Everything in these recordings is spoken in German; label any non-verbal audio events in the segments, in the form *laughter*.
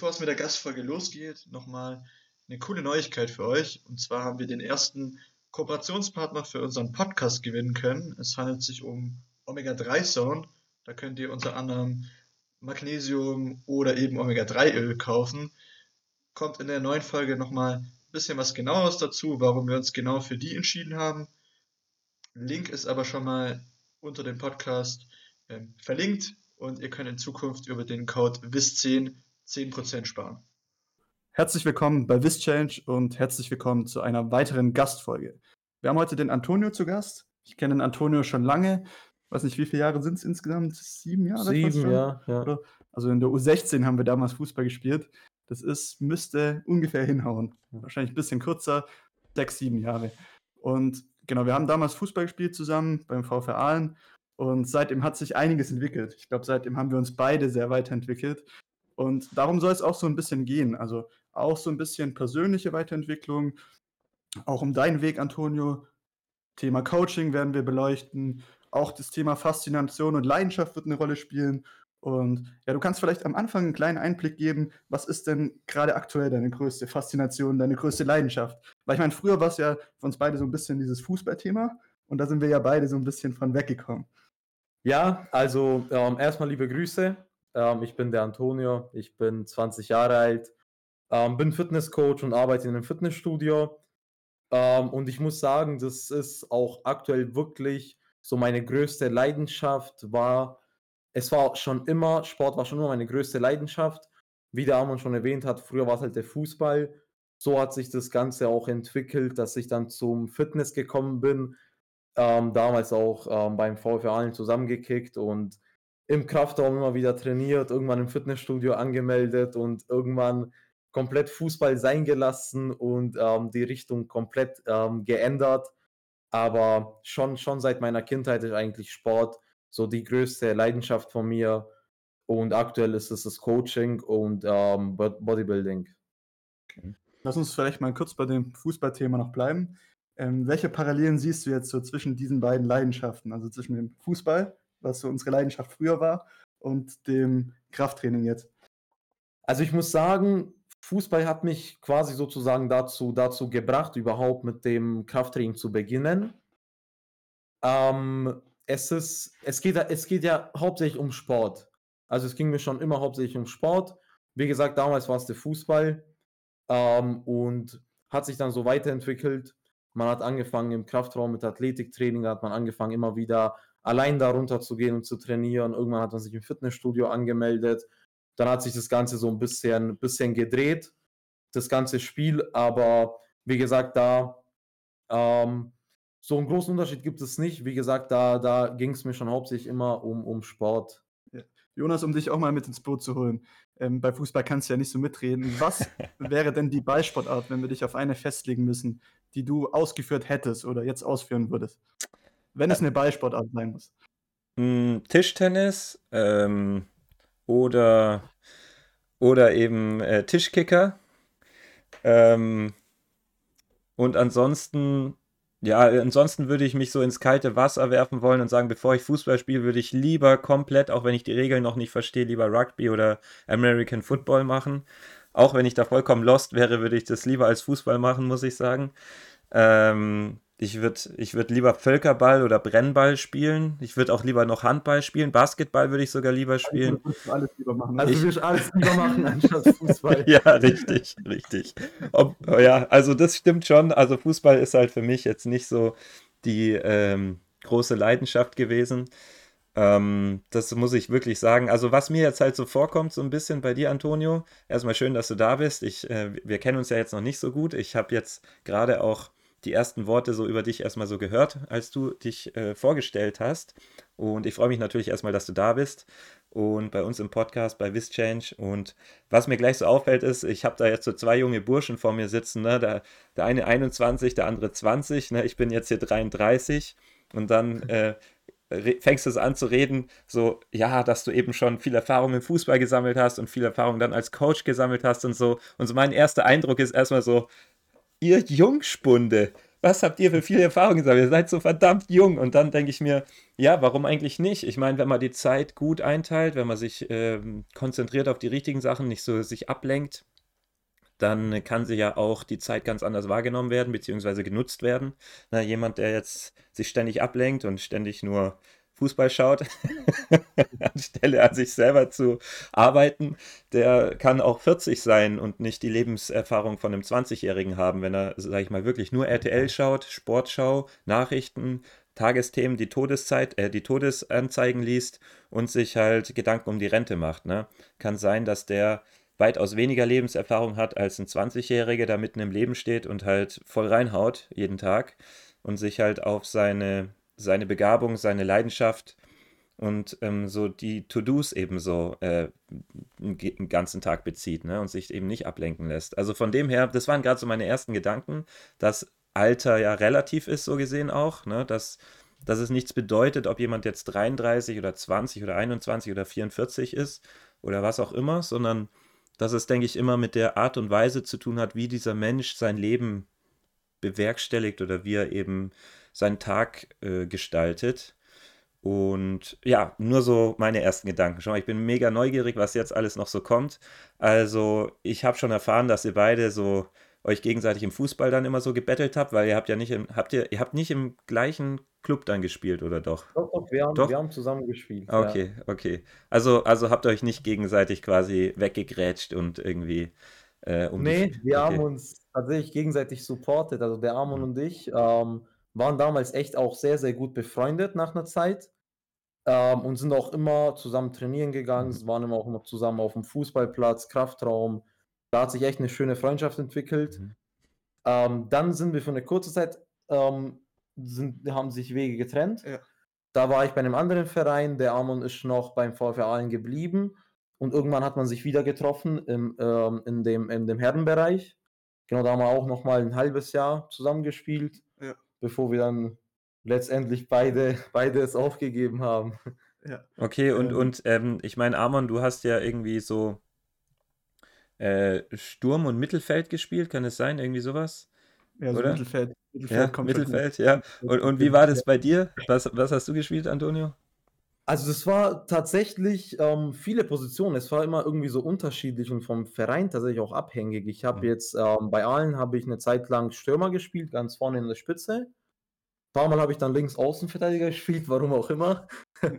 bevor es mit der Gastfolge losgeht, nochmal eine coole Neuigkeit für euch. Und zwar haben wir den ersten Kooperationspartner für unseren Podcast gewinnen können. Es handelt sich um Omega-3 Zone. Da könnt ihr unter anderem Magnesium oder eben Omega-3-Öl kaufen. Kommt in der neuen Folge nochmal ein bisschen was genaueres dazu, warum wir uns genau für die entschieden haben. Link ist aber schon mal unter dem Podcast ähm, verlinkt und ihr könnt in Zukunft über den Code WIS10 10% sparen. Herzlich willkommen bei WIS-Change und herzlich willkommen zu einer weiteren Gastfolge. Wir haben heute den Antonio zu Gast. Ich kenne den Antonio schon lange. Ich weiß nicht, wie viele Jahre sind es insgesamt? Sieben Jahre? Sieben, ja, ja. Also in der U16 haben wir damals Fußball gespielt. Das ist, müsste ungefähr hinhauen. Wahrscheinlich ein bisschen kürzer, sechs, sieben Jahre. Und genau, wir haben damals Fußball gespielt zusammen beim VfR Aalen und seitdem hat sich einiges entwickelt. Ich glaube, seitdem haben wir uns beide sehr weiterentwickelt. Und darum soll es auch so ein bisschen gehen. Also auch so ein bisschen persönliche Weiterentwicklung, auch um deinen Weg, Antonio. Thema Coaching werden wir beleuchten. Auch das Thema Faszination und Leidenschaft wird eine Rolle spielen. Und ja, du kannst vielleicht am Anfang einen kleinen Einblick geben, was ist denn gerade aktuell deine größte Faszination, deine größte Leidenschaft? Weil ich meine, früher war es ja für uns beide so ein bisschen dieses Fußballthema und da sind wir ja beide so ein bisschen von weggekommen. Ja, also ähm, erstmal liebe Grüße. Ähm, ich bin der Antonio, ich bin 20 Jahre alt, ähm, bin Fitnesscoach und arbeite in einem Fitnessstudio. Ähm, und ich muss sagen, das ist auch aktuell wirklich so meine größte Leidenschaft war. Es war schon immer, Sport war schon immer meine größte Leidenschaft. Wie der Armand schon erwähnt hat, früher war es halt der Fußball. So hat sich das Ganze auch entwickelt, dass ich dann zum Fitness gekommen bin ähm, damals auch ähm, beim VfR Aalen zusammengekickt und im Kraftraum immer wieder trainiert, irgendwann im Fitnessstudio angemeldet und irgendwann komplett Fußball sein gelassen und ähm, die Richtung komplett ähm, geändert. Aber schon, schon seit meiner Kindheit ist eigentlich Sport so die größte Leidenschaft von mir. Und aktuell ist es das Coaching und ähm, Bodybuilding. Okay. Lass uns vielleicht mal kurz bei dem Fußballthema noch bleiben. Ähm, welche Parallelen siehst du jetzt so zwischen diesen beiden Leidenschaften, also zwischen dem Fußball, was so unsere Leidenschaft früher war, und dem Krafttraining jetzt? Also ich muss sagen, Fußball hat mich quasi sozusagen dazu, dazu gebracht, überhaupt mit dem Krafttraining zu beginnen. Ähm, es, ist, es, geht, es geht ja hauptsächlich um Sport. Also es ging mir schon immer hauptsächlich um Sport. Wie gesagt, damals war es der Fußball ähm, und hat sich dann so weiterentwickelt. Man hat angefangen im Kraftraum mit Athletiktraining, da hat man angefangen immer wieder allein darunter zu gehen und zu trainieren. Irgendwann hat man sich im Fitnessstudio angemeldet. Dann hat sich das Ganze so ein bisschen, bisschen gedreht, das ganze Spiel. Aber wie gesagt, da ähm, so einen großen Unterschied gibt es nicht. Wie gesagt, da, da ging es mir schon hauptsächlich immer um, um Sport. Jonas, um dich auch mal mit ins Boot zu holen. Ähm, bei Fußball kannst du ja nicht so mitreden. Was *laughs* wäre denn die Ballsportart, wenn wir dich auf eine festlegen müssen, die du ausgeführt hättest oder jetzt ausführen würdest? Wenn es eine Ballsportart sein muss. Hm, Tischtennis ähm, oder, oder eben äh, Tischkicker. Ähm, und ansonsten ja, ansonsten würde ich mich so ins kalte Wasser werfen wollen und sagen, bevor ich Fußball spiele, würde ich lieber komplett, auch wenn ich die Regeln noch nicht verstehe, lieber Rugby oder American Football machen. Auch wenn ich da vollkommen lost wäre, würde ich das lieber als Fußball machen, muss ich sagen. Ähm, ich würde ich würd lieber Völkerball oder Brennball spielen. Ich würde auch lieber noch Handball spielen. Basketball würde ich sogar lieber spielen. Also, alles lieber machen. Also, ich würde alles lieber machen anstatt Fußball. *laughs* ja, richtig, richtig. Ob, oh ja, also das stimmt schon. Also Fußball ist halt für mich jetzt nicht so die ähm, große Leidenschaft gewesen. Ähm, das muss ich wirklich sagen. Also, was mir jetzt halt so vorkommt, so ein bisschen bei dir, Antonio. Erstmal schön, dass du da bist. Ich, äh, wir kennen uns ja jetzt noch nicht so gut. Ich habe jetzt gerade auch die ersten Worte so über dich erstmal so gehört, als du dich äh, vorgestellt hast. Und ich freue mich natürlich erstmal, dass du da bist und bei uns im Podcast bei WisChange. Und was mir gleich so auffällt, ist, ich habe da jetzt so zwei junge Burschen vor mir sitzen. Ne? Der, der eine 21, der andere 20. Ne? Ich bin jetzt hier 33. Und dann *laughs* äh, fängst du es an zu reden, so, ja, dass du eben schon viel Erfahrung im Fußball gesammelt hast und viel Erfahrung dann als Coach gesammelt hast und so. Und so mein erster Eindruck ist erstmal so, ihr Jungspunde, was habt ihr für viele Erfahrungen gesammelt? Ihr seid so verdammt jung. Und dann denke ich mir, ja, warum eigentlich nicht? Ich meine, wenn man die Zeit gut einteilt, wenn man sich ähm, konzentriert auf die richtigen Sachen, nicht so sich ablenkt, dann kann sie ja auch die Zeit ganz anders wahrgenommen werden, beziehungsweise genutzt werden. Na, jemand, der jetzt sich ständig ablenkt und ständig nur Fußball schaut, *laughs* anstelle an sich selber zu arbeiten, der kann auch 40 sein und nicht die Lebenserfahrung von einem 20-Jährigen haben, wenn er, sag ich mal, wirklich nur RTL schaut, Sportschau, Nachrichten, Tagesthemen, die Todeszeit, äh, die Todesanzeigen liest und sich halt Gedanken um die Rente macht. Ne? Kann sein, dass der weitaus weniger Lebenserfahrung hat als ein 20-Jähriger, der mitten im Leben steht und halt voll reinhaut jeden Tag und sich halt auf seine seine Begabung, seine Leidenschaft und ähm, so die To-Dos ebenso äh, den ganzen Tag bezieht ne? und sich eben nicht ablenken lässt. Also von dem her, das waren gerade so meine ersten Gedanken, dass Alter ja relativ ist, so gesehen auch, ne? dass, dass es nichts bedeutet, ob jemand jetzt 33 oder 20 oder 21 oder 44 ist oder was auch immer, sondern dass es, denke ich, immer mit der Art und Weise zu tun hat, wie dieser Mensch sein Leben bewerkstelligt oder wie er eben seinen Tag äh, gestaltet. Und ja, nur so meine ersten Gedanken. Schon mal, ich bin mega neugierig, was jetzt alles noch so kommt. Also, ich habe schon erfahren, dass ihr beide so euch gegenseitig im Fußball dann immer so gebettelt habt, weil ihr habt ja nicht im, habt ihr, ihr habt nicht im gleichen Club dann gespielt, oder doch? Doch, doch, wir haben, Doch? wir haben zusammen gespielt. Okay, okay. Also, also habt ihr euch nicht gegenseitig quasi weggegrätscht und irgendwie äh, um Nee, dich. wir Okay. haben uns tatsächlich gegenseitig supportet. Also der Amon Mhm. und ich ähm, waren damals echt auch sehr, sehr gut befreundet nach einer Zeit. Ähm, und sind auch immer zusammen trainieren gegangen, Mhm. waren immer auch immer zusammen auf dem Fußballplatz, Kraftraum. Da hat sich echt eine schöne Freundschaft entwickelt. Mhm. Ähm, dann sind wir für eine kurze Zeit, ähm, sind, haben sich Wege getrennt. Ja. Da war ich bei einem anderen Verein, der Amon ist noch beim VfR Aalen geblieben. Und irgendwann hat man sich wieder getroffen im, ähm, in, dem, in dem Herrenbereich. Genau, da haben wir auch noch mal ein halbes Jahr zusammengespielt. Bevor wir dann letztendlich beide, *laughs* beide es aufgegeben haben. Okay, und, Ähm. und ähm, ich meine, Amon, du hast ja irgendwie so äh, Sturm und Mittelfeld gespielt, kann es sein? Irgendwie sowas? Ja, so Oder? Mittelfeld. Ja, kommt schon hin. Mittelfeld, ja. Und, und wie war das bei dir? Was, was hast du gespielt, Antonio? Also das war tatsächlich ähm, viele Positionen. Es war immer irgendwie so unterschiedlich und vom Verein tatsächlich auch abhängig. Ich habe Mhm. jetzt ähm, bei Aalen habe ich eine Zeit lang Stürmer gespielt, ganz vorne in der Spitze. Ein paar Mal habe ich dann links Außenverteidiger *laughs* gespielt, warum auch immer.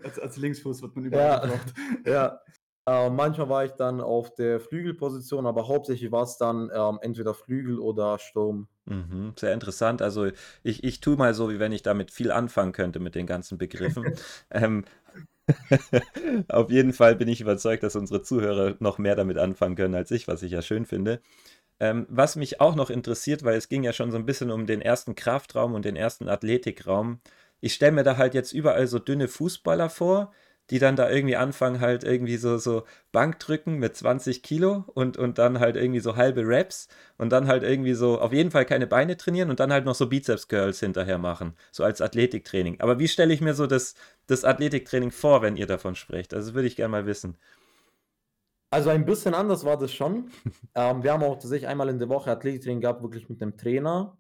Als, als Linksfuß wird man *laughs* Ja. überall gebraucht. Ja. *laughs* Äh, manchmal war ich dann auf der Flügelposition, aber hauptsächlich war es dann ähm, entweder Flügel oder Sturm. Mhm, sehr interessant. Also ich, ich tue mal so, wie wenn ich damit viel anfangen könnte mit den ganzen Begriffen. ähm, *laughs* auf jeden Fall bin ich überzeugt, dass unsere Zuhörer noch mehr damit anfangen können als ich, was ich ja schön finde. Ähm, was mich auch noch interessiert, weil es ging ja schon so ein bisschen um den ersten Kraftraum und den ersten Athletikraum. Ich stelle mir da halt jetzt überall so dünne Fußballer vor, die dann da irgendwie anfangen, halt irgendwie so, so Bankdrücken mit 20 Kilo und, und dann halt irgendwie so halbe Reps und dann halt irgendwie so auf jeden Fall keine Beine trainieren und dann halt noch so Bizeps-Curls hinterher machen, so als Athletiktraining. Aber wie stelle ich mir so das, das Athletiktraining vor, wenn ihr davon sprecht? Also würde ich gerne mal wissen. Also ein bisschen anders war das schon. *laughs* ähm, wir haben auch tatsächlich einmal in der Woche Athletiktraining gehabt, wirklich mit einem Trainer.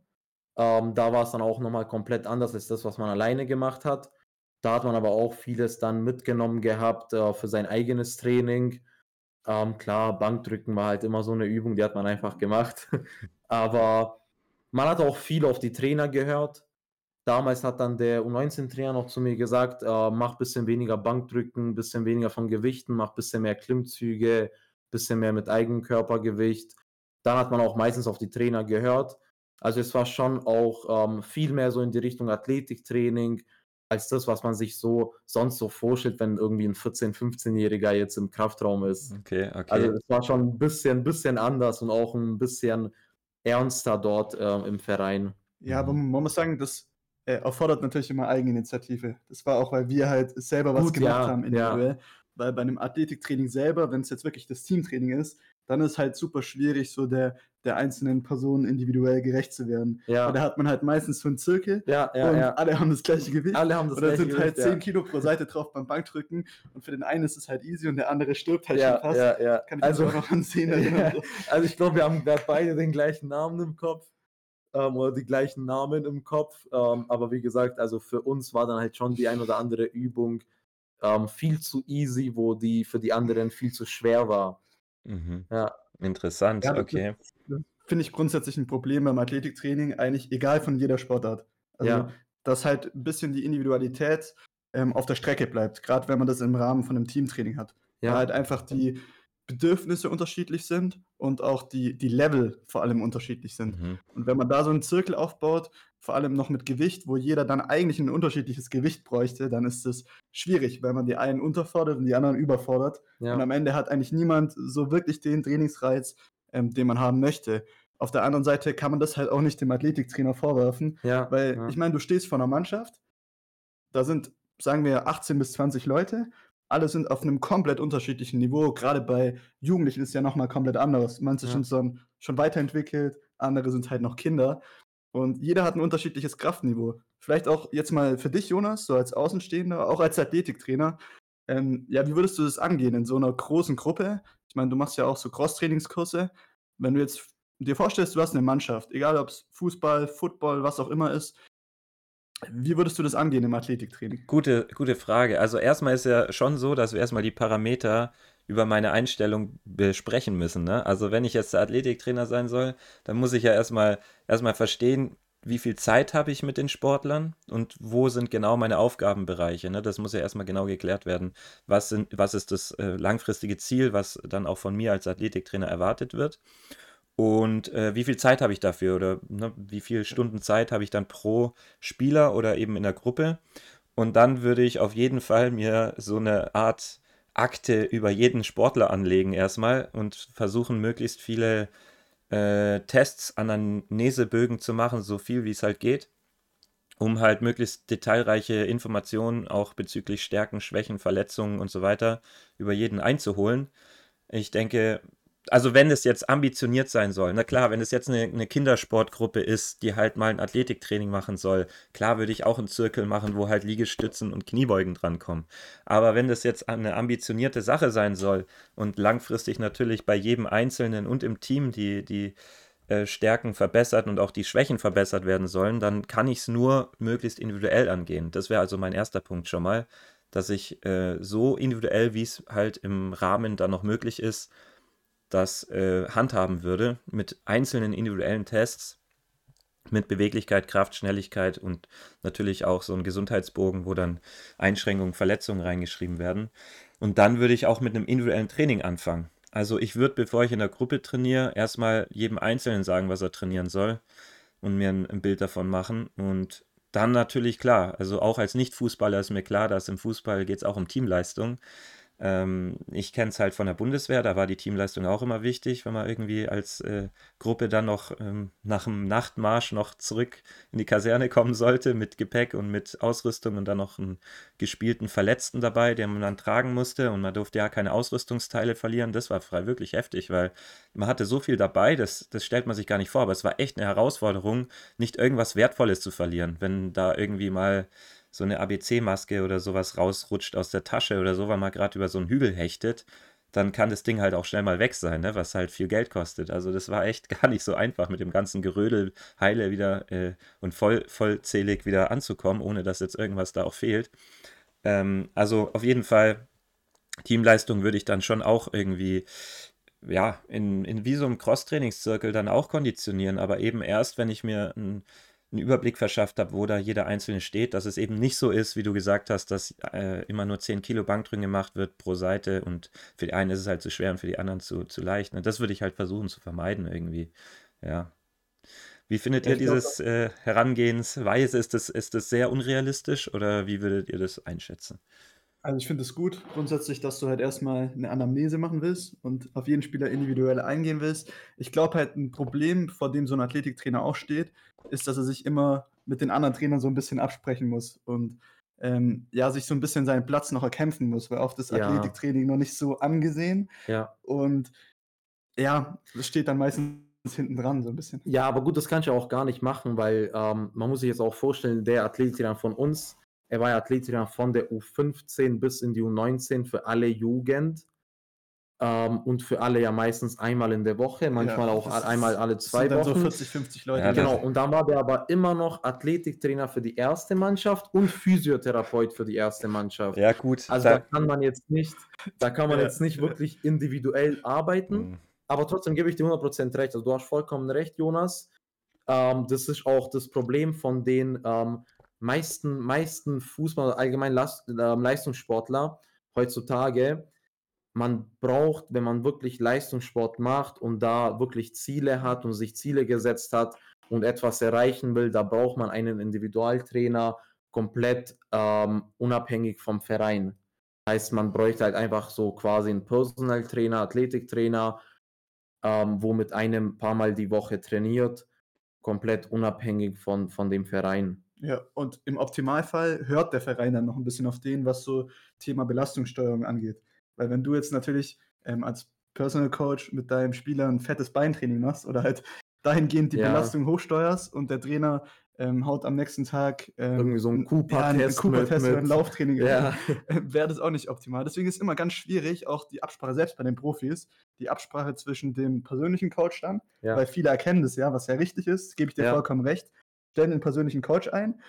Ähm, da war es dann auch nochmal komplett anders als das, was man alleine gemacht hat. Da hat man aber auch vieles dann mitgenommen gehabt äh, für sein eigenes Training. Ähm, klar, Bankdrücken war halt immer so eine Übung, die hat man einfach gemacht. *laughs* aber man hat auch viel auf die Trainer gehört. Damals hat dann der U19-Trainer noch zu mir gesagt, äh, mach ein bisschen weniger Bankdrücken, ein bisschen weniger von Gewichten, mach ein bisschen mehr Klimmzüge, ein bisschen mehr mit eigenem Körpergewicht. Dann hat man auch meistens auf die Trainer gehört. Also es war schon auch ähm, viel mehr so in die Richtung Athletiktraining, als das, was man sich so sonst so vorstellt, wenn irgendwie ein 14-, 15-Jähriger jetzt im Kraftraum ist. Okay, okay. Also es war schon ein bisschen, bisschen anders und auch ein bisschen ernster dort ähm, im Verein. Ja, aber man muss sagen, das äh, erfordert natürlich immer Eigeninitiative. Das war auch, weil wir halt selber was Gut, gemacht ja, haben ja. individuell. Weil bei einem Athletiktraining selber, wenn es jetzt wirklich das Teamtraining ist, dann ist halt super schwierig, so der, der einzelnen Person individuell gerecht zu werden. Ja, Weil da hat man halt meistens so einen Zirkel ja, ja. und ja. alle haben das gleiche Gewicht. Alle haben das und gleiche sind halt Gewicht, 10 Kilo pro Seite drauf beim Bankdrücken und für den einen ist es halt easy und der andere stirbt halt schon fast. ja, ja. Kann ich Also, mich noch an Szenen erinnern. also ich glaube, wir haben beide den gleichen Namen im Kopf. ähm, oder die gleichen Namen im Kopf. Ähm, aber wie gesagt, also für uns war dann halt schon die ein oder andere Übung ähm, viel zu easy, wo die für die anderen viel zu schwer war. Mhm. Ja. Interessant, Ja, das okay. Finde ich grundsätzlich ein Problem beim Athletiktraining, eigentlich egal von jeder Sportart. Also, Ja. dass halt ein bisschen die Individualität ähm, auf der Strecke bleibt, gerade wenn man das im Rahmen von einem Teamtraining hat. Ja. Weil halt einfach die Bedürfnisse unterschiedlich sind und auch die, die Level vor allem unterschiedlich sind. Mhm. Und wenn man da so einen Zirkel aufbaut, vor allem noch mit Gewicht, wo jeder dann eigentlich ein unterschiedliches Gewicht bräuchte, dann ist es schwierig, weil man die einen unterfordert und die anderen überfordert. Ja. Und am Ende hat eigentlich niemand so wirklich den Trainingsreiz, ähm, den man haben möchte. Auf der anderen Seite kann man das halt auch nicht dem Athletiktrainer vorwerfen, ja. weil ja. ich meine, du stehst vor einer Mannschaft, da sind, sagen wir, 18 bis 20 Leute, alle sind auf einem komplett unterschiedlichen Niveau. Gerade bei Jugendlichen ist ja nochmal komplett anderes. Manche Ja. sind schon, schon weiterentwickelt, andere sind halt noch Kinder. Und jeder hat ein unterschiedliches Kraftniveau. Vielleicht auch jetzt mal für dich, Jonas, so als Außenstehender, auch als Athletiktrainer. Ähm, ja, wie würdest du das angehen in so einer großen Gruppe? Ich meine, du machst ja auch so Cross-Trainingskurse. Wenn du jetzt dir vorstellst, du hast eine Mannschaft, egal ob es Fußball, Football, was auch immer ist, wie würdest du das angehen im Athletiktraining? Gute, gute Frage. Also erstmal ist ja schon so, dass wir erstmal die Parameter über meine Einstellung besprechen müssen. Ne? Also wenn ich jetzt der Athletiktrainer sein soll, dann muss ich ja erstmal erstmal verstehen, wie viel Zeit habe ich mit den Sportlern und wo sind genau meine Aufgabenbereiche. Ne? Das muss ja erstmal genau geklärt werden. Was, sind, was ist das äh, langfristige Ziel, was dann auch von mir als Athletiktrainer erwartet wird? Und äh, wie viel Zeit habe ich dafür oder ne, wie viele Stunden Zeit habe ich dann pro Spieler oder eben in der Gruppe? Und dann würde ich auf jeden Fall mir so eine Art Akte über jeden Sportler anlegen erstmal und versuchen möglichst viele äh, Tests, Anamnesebögen zu machen, so viel wie es halt geht, um halt möglichst detailreiche Informationen auch bezüglich Stärken, Schwächen, Verletzungen und so weiter über jeden einzuholen. Ich denke, also wenn es jetzt ambitioniert sein soll, na klar, wenn es jetzt eine, eine, Kindersportgruppe ist, die halt mal ein Athletiktraining machen soll, klar würde ich auch einen Zirkel machen, wo halt Liegestützen und Kniebeugen drankommen. Aber wenn das jetzt eine ambitionierte Sache sein soll und langfristig natürlich bei jedem Einzelnen und im Team die, die äh, Stärken verbessert und auch die Schwächen verbessert werden sollen, dann kann ich es nur möglichst individuell angehen. Das wäre also mein erster Punkt schon mal, dass ich äh, so individuell, wie es halt im Rahmen dann noch möglich ist, das äh, handhaben würde mit einzelnen individuellen Tests, mit Beweglichkeit, Kraft, Schnelligkeit und natürlich auch so ein Gesundheitsbogen, wo dann Einschränkungen, Verletzungen reingeschrieben werden. Und dann würde ich auch mit einem individuellen Training anfangen. Also ich würde, bevor ich in der Gruppe trainiere, erstmal jedem Einzelnen sagen, was er trainieren soll und mir ein, ein Bild davon machen. Und dann natürlich klar, also auch als Nicht-Fußballer ist mir klar, dass im Fußball geht es auch um Teamleistung. Ähm, ich kenne es halt von der Bundeswehr, da war die Teamleistung auch immer wichtig, wenn man irgendwie als äh, Gruppe dann noch ähm, nach dem Nachtmarsch noch zurück in die Kaserne kommen sollte mit Gepäck und mit Ausrüstung und dann noch einen gespielten Verletzten dabei, den man dann tragen musste und man durfte ja keine Ausrüstungsteile verlieren. Das war frei wirklich heftig, weil man hatte so viel dabei, das, das stellt man sich gar nicht vor, aber es war echt eine Herausforderung, nicht irgendwas Wertvolles zu verlieren, wenn da irgendwie mal so eine ABC-Maske oder sowas rausrutscht aus der Tasche oder so, weil man gerade über so einen Hügel hechtet, dann kann das Ding halt auch schnell mal weg sein, ne? was halt viel Geld kostet. Also das war echt *laughs* gar nicht so einfach, mit dem ganzen Gerödel heile wieder äh, und voll, vollzählig wieder anzukommen, ohne dass jetzt irgendwas da auch fehlt. Ähm, also auf jeden Fall, Teamleistung würde ich dann schon auch irgendwie ja, in, in wie so einem Cross-Trainingszirkel dann auch konditionieren, aber eben erst, wenn ich mir ein einen Überblick verschafft habe, wo da jeder Einzelne steht, dass es eben nicht so ist, wie du gesagt hast, dass äh, immer nur 10 Kilo Bankdrücken gemacht wird pro Seite und für die einen ist es halt zu schwer und für die anderen zu, zu leicht. Ne? Das würde ich halt versuchen zu vermeiden irgendwie. Ja. Wie findet Ja, ihr glaub, dieses äh, Herangehensweise? Ist das, ist das sehr unrealistisch oder wie würdet ihr das einschätzen? Also ich finde es gut, grundsätzlich, dass du halt erstmal eine Anamnese machen willst und auf jeden Spieler individuell eingehen willst. Ich glaube halt, ein Problem, vor dem so ein Athletiktrainer auch steht, ist, dass er sich immer mit den anderen Trainern so ein bisschen absprechen muss und ähm, ja, sich so ein bisschen seinen Platz noch erkämpfen muss, weil oft ist Ja. Athletiktraining noch nicht so angesehen Ja. und ja, das steht dann meistens hinten dran so ein bisschen. Ja, aber gut, das kann ich ja auch gar nicht machen, weil ähm, man muss sich jetzt auch vorstellen, der Athletiktrainer von uns, er war ja Athletiktrainer von der U15 bis in die U19 für alle Jugend. Ähm, und für alle ja meistens einmal in der Woche, manchmal Ja, auch einmal alle zwei sind dann Wochen. so 40, 50 Leute. Ja, Genau, und dann war der aber immer noch Athletiktrainer für die erste Mannschaft und Physiotherapeut für die erste Mannschaft. Ja, gut. Also da da, kann man jetzt nicht, da kann man Ja. jetzt nicht wirklich individuell arbeiten, Mhm. aber trotzdem gebe ich dir 100% recht. Also du hast vollkommen recht, Jonas. Ähm, das ist auch das Problem von den ähm, meisten, meisten Fußball, allgemein ähm, Leistungssportler heutzutage. Man braucht, wenn man wirklich Leistungssport macht und da wirklich Ziele hat und sich Ziele gesetzt hat und etwas erreichen will, da braucht man einen Individualtrainer komplett ähm, unabhängig vom Verein. Heißt, man bräuchte halt einfach so quasi einen Personal Trainer, Athletiktrainer, ähm, wo mit einem paar Mal die Woche trainiert, komplett unabhängig von, von dem Verein. Ja, und im Optimalfall hört der Verein dann noch ein bisschen auf den, was so Thema Belastungssteuerung angeht. Weil wenn du jetzt natürlich ähm, als Personal Coach mit deinem Spieler ein fettes Beintraining machst oder halt dahingehend die Ja. Belastung hochsteuerst und der Trainer ähm, haut am nächsten Tag ähm, Irgendwie so einen ja, Cooper-Test Cooper-Test mit- oder ein mit- Lauftraining, Ja, *laughs* wäre das auch nicht optimal. Deswegen ist immer ganz schwierig, auch die Absprache selbst bei den Profis, die Absprache zwischen dem persönlichen Coach dann, Ja. weil viele erkennen das ja, was ja richtig ist, gebe ich dir Ja. vollkommen recht, stellen den persönlichen Coach ein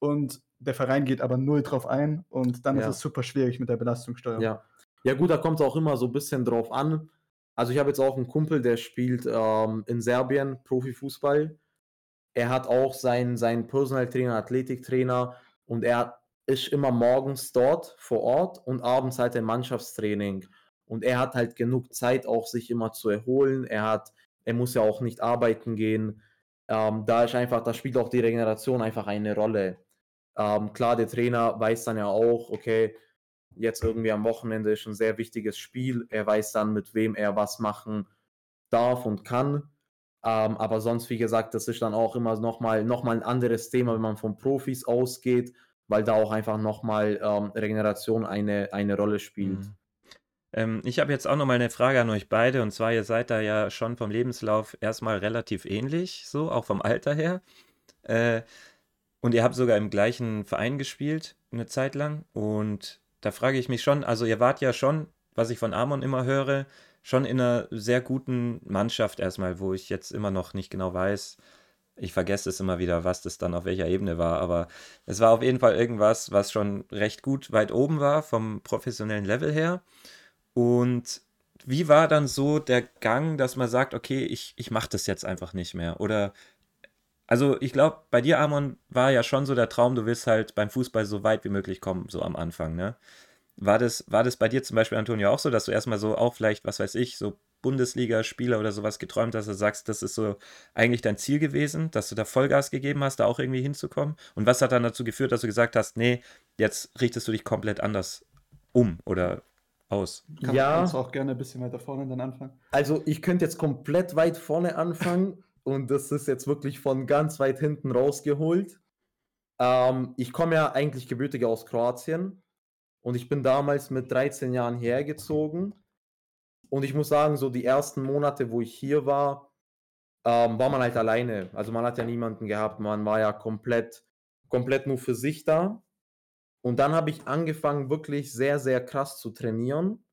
und der Verein geht aber null drauf ein und dann Ja. ist es super schwierig mit der Belastungssteuerung. Ja. Ja, gut, da kommt es auch immer so ein bisschen drauf an. Also ich habe jetzt auch einen Kumpel, der spielt ähm, in Serbien Profifußball. Er hat auch seinen, seinen Personal Trainer, Athletiktrainer und er ist immer morgens dort vor Ort und abends halt ein Mannschaftstraining. Und er hat halt genug Zeit, auch sich immer zu erholen. Er hat, er muss ja auch nicht arbeiten gehen. Ähm, da ist einfach, da spielt auch die Regeneration einfach eine Rolle. Ähm, klar, der Trainer weiß dann ja auch, okay, jetzt irgendwie am Wochenende ist ein sehr wichtiges Spiel. Er weiß dann, mit wem er was machen darf und kann. Ähm, aber sonst, wie gesagt, das ist dann auch immer nochmal noch mal ein anderes Thema, wenn man von Profis ausgeht, weil da auch einfach nochmal ähm, Regeneration eine, eine Rolle spielt. Mhm. Ähm, ich habe jetzt auch noch mal eine Frage an euch beide. Und zwar, ihr seid da ja schon vom Lebenslauf erstmal relativ ähnlich, so auch vom Alter her. Äh, und ihr habt sogar im gleichen Verein gespielt, eine Zeit lang. Und da frage ich mich schon, also ihr wart ja schon, was ich von Amon immer höre, schon in einer sehr guten Mannschaft erstmal, wo ich jetzt immer noch nicht genau weiß. Ich vergesse es immer wieder, was das dann auf welcher Ebene war, aber es war auf jeden Fall irgendwas, was schon recht gut weit oben war vom professionellen Level her. Und wie war dann so der Gang, dass man sagt, okay, ich, ich mache das jetzt einfach nicht mehr? Oder, also ich glaube, bei dir, Amon, war ja schon so der Traum, du willst halt beim Fußball so weit wie möglich kommen, so am Anfang, ne? War das, war das bei dir zum Beispiel, Antonio, auch so, dass du erstmal so auch vielleicht, was weiß ich, so Bundesligaspieler oder sowas geträumt hast, dass du sagst, das ist so eigentlich dein Ziel gewesen, dass du da Vollgas gegeben hast, da auch irgendwie hinzukommen? Und was hat dann dazu geführt, dass du gesagt hast, nee, jetzt richtest du dich komplett anders um oder aus? Kann, Ja. Kannst du auch gerne ein bisschen weiter vorne dann anfangen. Also ich könnte jetzt komplett weit vorne anfangen *laughs* und das ist jetzt wirklich von ganz weit hinten rausgeholt. Ähm, ich komme ja eigentlich gebürtig aus Kroatien und ich bin damals mit 13 Jahren hergezogen. Und ich muss sagen, so die ersten Monate, wo ich hier war, ähm, war man halt alleine. Also man hat ja niemanden gehabt, man war ja komplett, komplett nur für sich da. Und dann habe ich angefangen, wirklich sehr, sehr krass zu trainieren.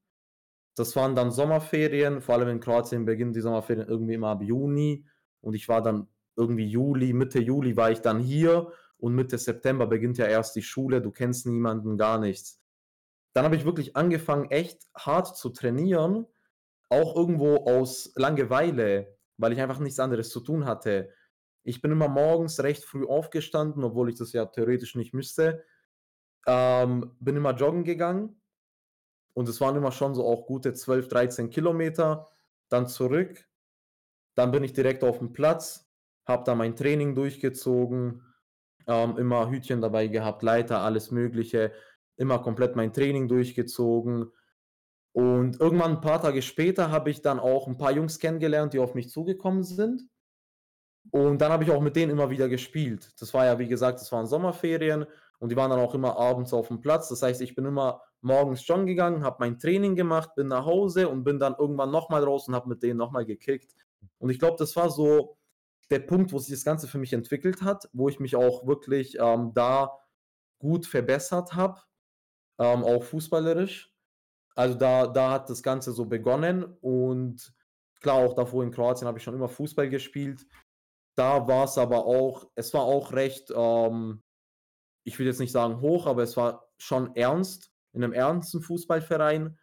Das waren dann Sommerferien, vor allem in Kroatien beginnen die Sommerferien irgendwie immer ab Juni. Und ich war dann irgendwie Juli, Mitte Juli war ich dann hier und Mitte September beginnt ja erst die Schule, du kennst niemanden, gar nichts. Dann habe ich wirklich angefangen, echt hart zu trainieren, auch irgendwo aus Langeweile, weil ich einfach nichts anderes zu tun hatte. Ich bin immer morgens recht früh aufgestanden, obwohl ich das ja theoretisch nicht müsste. Ähm, bin immer joggen gegangen und es waren immer schon so auch gute 12, 13 Kilometer. Dann zurück. Dann bin ich direkt auf dem Platz, habe da mein Training durchgezogen, ähm, immer Hütchen dabei gehabt, Leiter, alles Mögliche, immer komplett mein Training durchgezogen. Und irgendwann ein paar Tage später habe ich dann auch ein paar Jungs kennengelernt, die auf mich zugekommen sind. Und dann habe ich auch mit denen immer wieder gespielt. Das war ja, wie gesagt, das waren Sommerferien und die waren dann auch immer abends auf dem Platz. Das heißt, ich bin immer morgens schon gegangen, habe mein Training gemacht, bin nach Hause und bin dann irgendwann nochmal raus und habe mit denen nochmal gekickt. Und ich glaube, das war so der Punkt, wo sich das Ganze für mich entwickelt hat, wo ich mich auch wirklich ähm, da gut verbessert habe, ähm, auch fußballerisch. Also da, da hat das Ganze so begonnen und klar, auch davor in Kroatien habe ich schon immer Fußball gespielt. Da war es aber auch, es war auch recht, ähm, ich will jetzt nicht sagen hoch, aber es war schon ernst, in einem ernsten Fußballverein.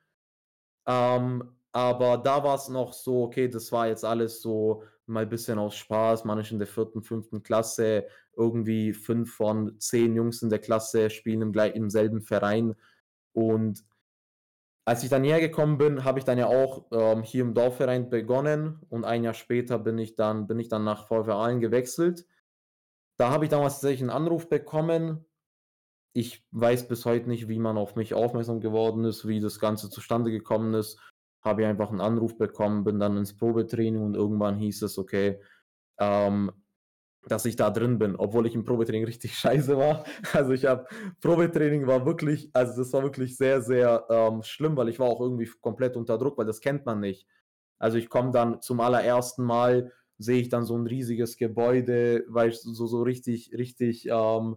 Ähm, aber da war es noch so, okay, das war jetzt alles so mal ein bisschen aus Spaß. Man ist in der vierten, fünften Klasse, irgendwie fünf von zehn Jungs in der Klasse spielen im, im selben Verein. Und als ich dann hierher gekommen bin, habe ich dann ja auch ähm, hier im Dorfverein begonnen und ein Jahr später bin ich dann, bin ich dann nach VfR Aalen gewechselt. Da habe ich damals tatsächlich einen Anruf bekommen. Ich weiß bis heute nicht, wie man auf mich aufmerksam geworden ist, wie das Ganze zustande gekommen ist habe ich einfach einen Anruf bekommen, bin dann ins Probetraining und irgendwann hieß es, okay, ähm, dass ich da drin bin, obwohl ich im Probetraining *laughs* richtig scheiße war. *laughs* Also ich habe, Probetraining war wirklich, also das war wirklich sehr, sehr ähm, schlimm, weil ich war auch irgendwie komplett unter Druck, weil das kennt man nicht. Also ich komme dann zum allerersten Mal, sehe ich dann so ein riesiges Gebäude, weil so, so richtig, richtig ähm,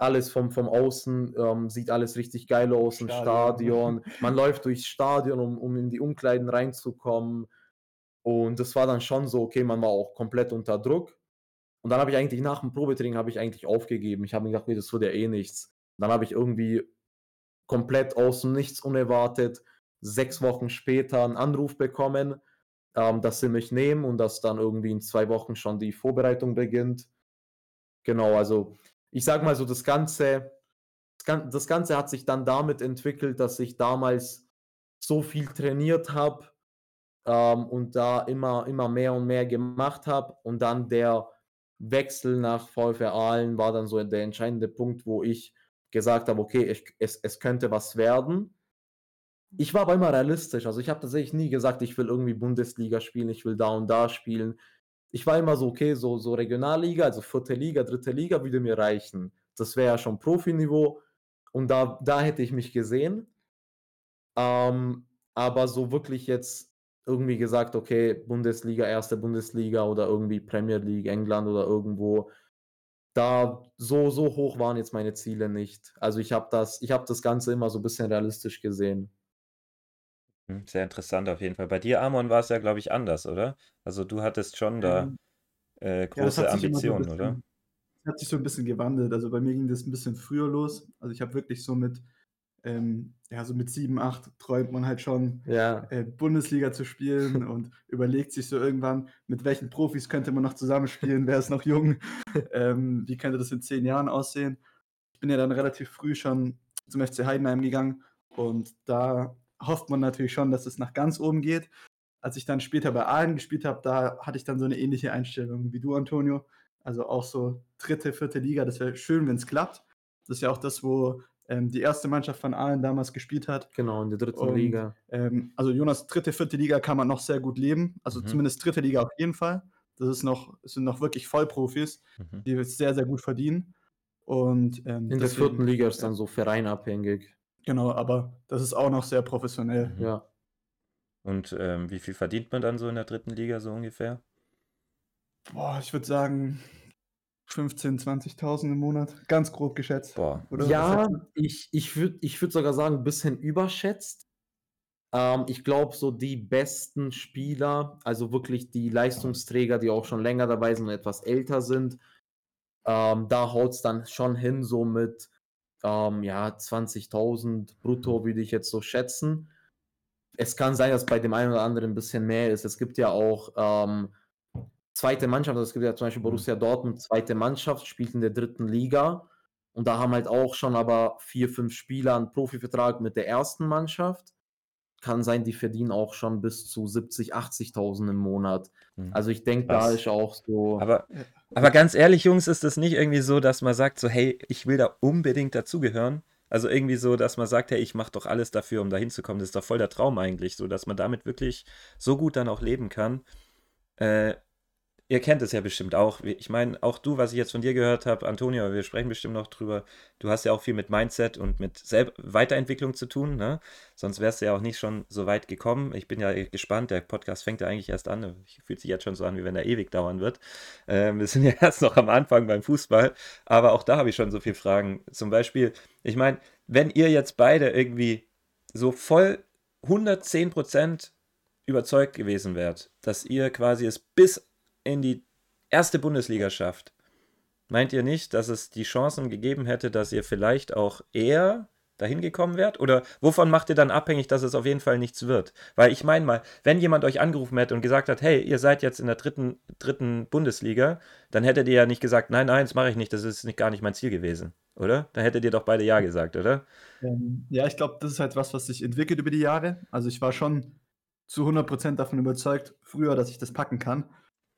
alles vom, vom Außen ähm, sieht alles richtig geil aus, Stadion. ein Stadion. *laughs* Man läuft durchs Stadion, um, um in die Umkleiden reinzukommen. Und das war dann schon so, okay, man war auch komplett unter Druck. Und dann habe ich eigentlich nach dem Probetraining habe ich eigentlich aufgegeben. Ich habe mir gedacht, nee, das wird ja eh nichts. Und dann habe ich irgendwie komplett aus dem Nichts unerwartet sechs Wochen später einen Anruf bekommen, ähm, dass sie mich nehmen und dass dann irgendwie in zwei Wochen schon die Vorbereitung beginnt. Genau, also ich sag mal so, das Ganze, das Ganze hat sich dann damit entwickelt, dass ich damals so viel trainiert habe ähm, und da immer, immer mehr und mehr gemacht habe. Und dann der Wechsel nach VfR Aalen war dann so der entscheidende Punkt, wo ich gesagt habe, okay, ich, es, es könnte was werden. Ich war aber immer realistisch. Also ich habe tatsächlich nie gesagt, ich will irgendwie Bundesliga spielen, ich will da und da spielen ich war immer so, okay, so, so Regionalliga, also vierte Liga, dritte Liga würde mir reichen. Das wäre ja schon Profiniveau und da, da hätte ich mich gesehen. Ähm, aber so wirklich jetzt irgendwie gesagt, okay, Bundesliga, erste Bundesliga oder irgendwie Premier League, England oder irgendwo, da so, so hoch waren jetzt meine Ziele nicht. Also ich habe das, ich habe das Ganze immer so ein bisschen realistisch gesehen. Hm, sehr interessant auf jeden Fall. Bei dir, Amon, war es ja, glaube ich, anders, oder? Also du hattest schon da Ähm, äh, ja, das große hat sich immer so ein Ambitionen, oder? bisschen, das hat sich so ein bisschen gewandelt. Also bei mir ging das ein bisschen früher los. Also ich habe wirklich so mit, ähm, ja, so mit sieben, acht träumt man halt schon, Ja. äh, Bundesliga zu spielen *laughs* und überlegt sich so irgendwann, mit welchen Profis könnte man noch zusammenspielen, wer ist noch jung, *laughs* ähm, wie könnte das in zehn Jahren aussehen. Ich bin ja dann relativ früh schon zum FC Heidenheim gegangen und da hofft man natürlich schon, dass es nach ganz oben geht. Als ich dann später bei Aalen gespielt habe, da hatte ich dann so eine ähnliche Einstellung wie du, Antonio. Also auch so dritte, vierte Liga, das wäre schön, wenn es klappt. Das ist ja auch das, wo ähm, die erste Mannschaft von Aalen damals gespielt hat. Genau, in der dritten Und Liga. ähm, also Jonas, dritte, vierte Liga kann man noch sehr gut leben. Also Mhm. zumindest dritte Liga auf jeden Fall. Das ist noch, das sind noch wirklich Vollprofis, Mhm. die es sehr, sehr gut verdienen. Und ähm, In der vierten deswegen, Liga ist dann so vereinabhängig. Genau, aber das ist auch noch sehr professionell. Mhm. Ja. Und ähm, wie viel verdient man dann so in der dritten Liga so ungefähr? Boah, ich würde sagen 15.000, 20.000 im Monat. Ganz grob geschätzt. Boah. Oder? Ja, ich, ich würde ich würd sogar sagen, ein bisschen überschätzt. Ähm, ich glaube, so die besten Spieler, also wirklich die Leistungsträger, die auch schon länger dabei sind und etwas älter sind, ähm, da haut es dann schon hin, so mit ähm, ja, 20.000 brutto, würde ich jetzt so schätzen. Es kann sein, dass bei dem einen oder anderen ein bisschen mehr ist. Es gibt ja auch ähm, zweite Mannschaft, also es gibt ja zum Beispiel Mhm. Borussia Dortmund, zweite Mannschaft, spielt in der dritten Liga. Und da haben halt auch schon aber vier, fünf Spieler einen Profivertrag mit der ersten Mannschaft. Kann sein, die verdienen auch schon bis zu 70, 80.000 im Monat. Mhm. Also ich denke, da ist auch so. Aber, Ja. Aber ganz ehrlich, Jungs, ist das nicht irgendwie so, dass man sagt, so, hey, ich will da unbedingt dazugehören? Also irgendwie so, dass man sagt, hey, ich mache doch alles dafür, um da hinzukommen. Das ist doch voll der Traum eigentlich, so dass man damit wirklich so gut dann auch leben kann. Äh, ihr kennt es ja bestimmt auch. Ich meine, auch du, was ich jetzt von dir gehört habe, Antonio, wir sprechen bestimmt noch drüber. Du hast ja auch viel mit Mindset und mit Sel Weiterentwicklung zu tun, ne? Sonst wärst du ja auch nicht schon so weit gekommen. Ich bin ja gespannt. Der Podcast fängt ja eigentlich erst an. Fühlt sich jetzt schon so an, wie wenn er ewig dauern wird. Ähm, wir sind ja *laughs* erst noch am Anfang beim Fußball, aber auch da habe ich schon so viele Fragen. Zum Beispiel, ich meine, wenn ihr jetzt beide irgendwie so voll 110% überzeugt gewesen wärt, dass ihr quasi es bis in die erste Bundesliga schafft, meint ihr nicht, dass es die Chancen gegeben hätte, dass ihr vielleicht auch eher dahin gekommen wärt? Oder wovon macht ihr dann abhängig, dass es auf jeden Fall nichts wird? Weil ich meine mal, wenn jemand euch angerufen hätte und gesagt hat, hey, ihr seid jetzt in der dritten, dritten Bundesliga, dann hättet ihr ja nicht gesagt, nein, nein, das mache ich nicht, das ist nicht, gar nicht mein Ziel gewesen, oder? Dann hättet ihr doch beide Ja gesagt, oder? Ähm, ja, ich glaube, das ist halt was, was sich entwickelt über die Jahre. Also ich war schon zu 100% davon überzeugt, früher, dass ich das packen kann.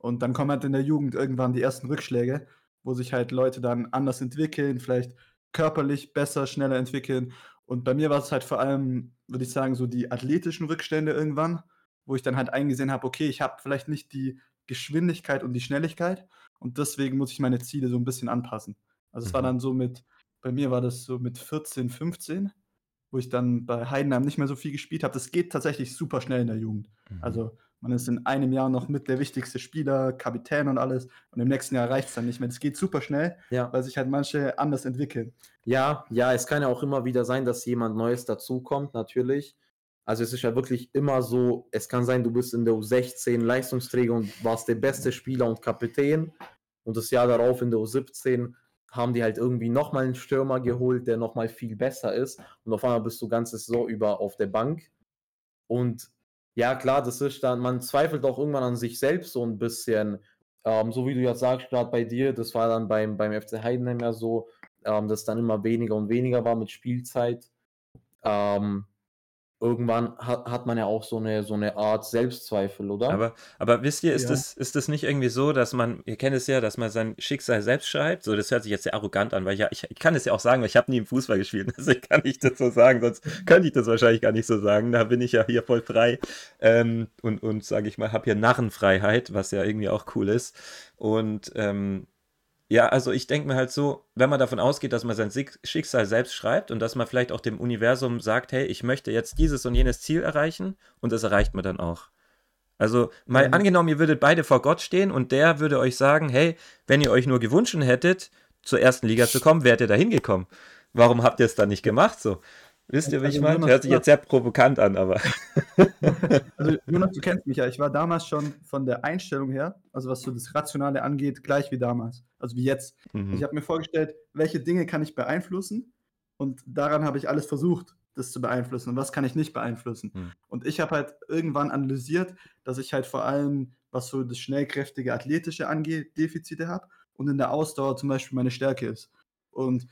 Und dann kommen halt in der Jugend irgendwann die ersten Rückschläge, wo sich halt Leute dann anders entwickeln, vielleicht körperlich besser, schneller entwickeln. Und bei mir war es halt vor allem, würde ich sagen, so die athletischen Rückstände irgendwann, wo ich dann halt eingesehen habe, okay, ich habe vielleicht nicht die Geschwindigkeit und die Schnelligkeit und deswegen muss ich meine Ziele so ein bisschen anpassen. Also es war Mhm. dann so mit, bei mir war das so mit 14, 15, wo ich dann bei Heidenheim nicht mehr so viel gespielt habe. Das geht tatsächlich super schnell in der Jugend. Mhm. Also man ist in einem Jahr noch mit der wichtigste Spieler, Kapitän und alles und im nächsten Jahr reicht es dann nicht mehr. Das geht super schnell, Ja. weil sich halt manche anders entwickeln. Ja, ja, es kann ja auch immer wieder sein, dass jemand Neues dazukommt, natürlich. Also es ist ja wirklich immer so, es kann sein, du bist in der U16 Leistungsträger und warst der beste Spieler und Kapitän. Und das Jahr darauf in der U17 haben die halt irgendwie nochmal einen Stürmer geholt, der nochmal viel besser ist. Und auf einmal bist du ganze Saison über auf der Bank. Und ja, klar, das ist dann, man zweifelt auch irgendwann an sich selbst so ein bisschen. Ähm, so wie du jetzt sagst, gerade bei dir, das war dann beim, beim FC Heidenheim ja so, ähm, dass dann immer weniger und weniger war mit Spielzeit. Ähm, irgendwann hat, hat man ja auch so eine, so eine Art Selbstzweifel, oder? Aber, aber wisst ihr, ist, Ja. das, ist das nicht irgendwie so, dass man, ihr kennt es ja, dass man sein Schicksal selbst schreibt? So, das hört sich jetzt sehr arrogant an, weil ich, ja, ich, ich kann es ja auch sagen, weil ich habe nie im Fußball gespielt, *laughs* also ich kann nicht das so sagen, sonst könnte ich das wahrscheinlich gar nicht so sagen. Da bin ich ja hier voll frei ähm, und, und sage ich mal, habe hier Narrenfreiheit, was ja irgendwie auch cool ist. Und ähm, ja, also ich denke mir halt so, wenn man davon ausgeht, dass man sein Schicksal selbst schreibt und dass man vielleicht auch dem Universum sagt, hey, ich möchte jetzt dieses und jenes Ziel erreichen und das erreicht man dann auch. Also mal Ähm. angenommen, ihr würdet beide vor Gott stehen und der würde euch sagen, hey, wenn ihr euch nur gewünscht hättet, zur ersten Liga zu kommen, wärt ihr da hingekommen. Warum habt ihr es dann nicht gemacht so? Wisst ihr, wie ich Also meine? Jonas, Hört sich jetzt sehr provokant an, aber. *laughs* Also Jonas, du kennst mich ja. Ich war damals schon von der Einstellung her, also was so das Rationale angeht, gleich wie damals. Also wie jetzt. Mhm. Ich habe mir vorgestellt, welche Dinge kann ich beeinflussen und daran habe ich alles versucht, das zu beeinflussen und was kann ich nicht beeinflussen. Hm. Und ich habe halt irgendwann analysiert, dass ich halt vor allem, was so das schnellkräftige Athletische angeht, Defizite habe und in der Ausdauer zum Beispiel meine Stärke ist. Und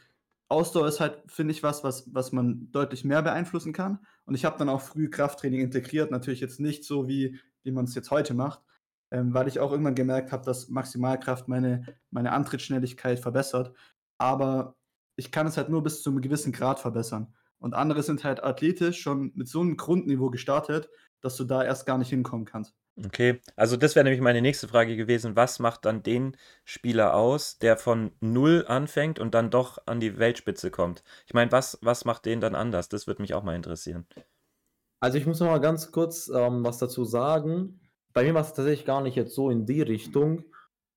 Ausdauer ist halt, finde ich, was, was, was man deutlich mehr beeinflussen kann. Und ich habe dann auch früh Krafttraining integriert, natürlich jetzt nicht so, wie, wie man es jetzt heute macht, ähm, weil ich auch irgendwann gemerkt habe, dass Maximalkraft meine, meine Antrittsschnelligkeit verbessert. Aber ich kann es halt nur bis zu einem gewissen Grad verbessern. Und andere sind halt athletisch schon mit so einem Grundniveau gestartet, dass du da erst gar nicht hinkommen kannst. Okay, also das wäre nämlich meine nächste Frage gewesen. Was macht dann den Spieler aus, der von null anfängt und dann doch an die Weltspitze kommt? Ich meine, was, was macht den dann anders? Das würde mich auch mal interessieren. Also ich muss noch mal ganz kurz ähm, was dazu sagen. Bei mir war es tatsächlich gar nicht jetzt so in die Richtung,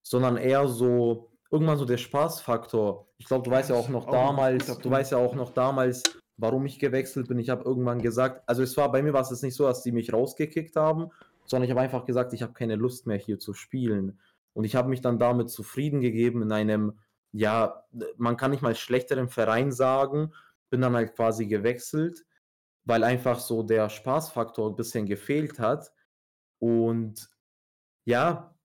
sondern eher so irgendwann so der Spaßfaktor. Ich glaube, du weißt ja auch noch Auch damals, du weißt ja auch noch damals, warum ich gewechselt bin. Ich habe irgendwann gesagt, also es war bei mir war es jetzt nicht so, dass die mich rausgekickt haben, sondern ich habe einfach gesagt, ich habe keine Lust mehr hier zu spielen. Und ich habe mich dann damit zufrieden gegeben in einem, ja, man kann nicht mal schlechteren Verein sagen, bin dann halt quasi gewechselt weil einfach so der Spaßfaktor ein bisschen gefehlt hat. Und ja,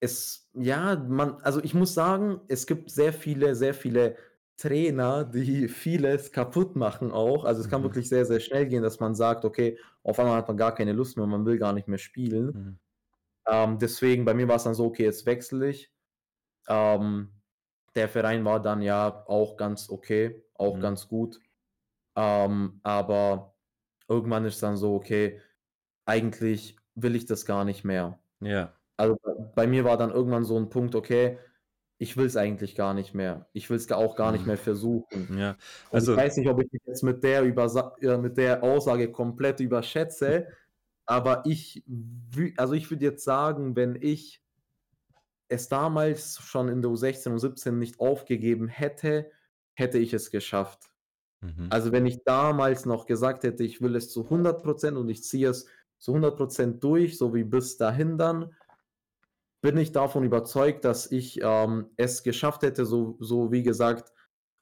es, ja, man, also ich muss sagen, es gibt sehr viele, sehr viele Trainer, die vieles kaputt machen auch. Also es kann Mhm. wirklich sehr, sehr schnell gehen, dass man sagt, okay, auf einmal hat man gar keine Lust mehr, man will gar nicht mehr spielen. Mhm. Ähm, deswegen, bei mir war es dann so, okay, jetzt wechsle ich. Ähm, der Verein war dann ja auch ganz okay, auch Mhm. ganz gut. Ähm, aber irgendwann ist dann so, okay, eigentlich will ich das gar nicht mehr. Ja. Also bei, bei mir war dann irgendwann so ein Punkt, okay, ich will es eigentlich gar nicht mehr. Ich will es auch gar nicht Mhm. mehr versuchen. Ja, also ich weiß nicht, ob ich mich jetzt mit der, Übersa äh, mit der Aussage komplett überschätze, *laughs* aber ich, also ich würde jetzt sagen, wenn ich es damals schon in der U16 und 17 nicht aufgegeben hätte, hätte ich es geschafft. Mhm. Also wenn ich damals noch gesagt hätte, ich will es zu 100% und ich ziehe es zu 100% durch, so wie bis dahin dann, bin ich davon überzeugt, dass ich ähm, es geschafft hätte, so, so wie gesagt,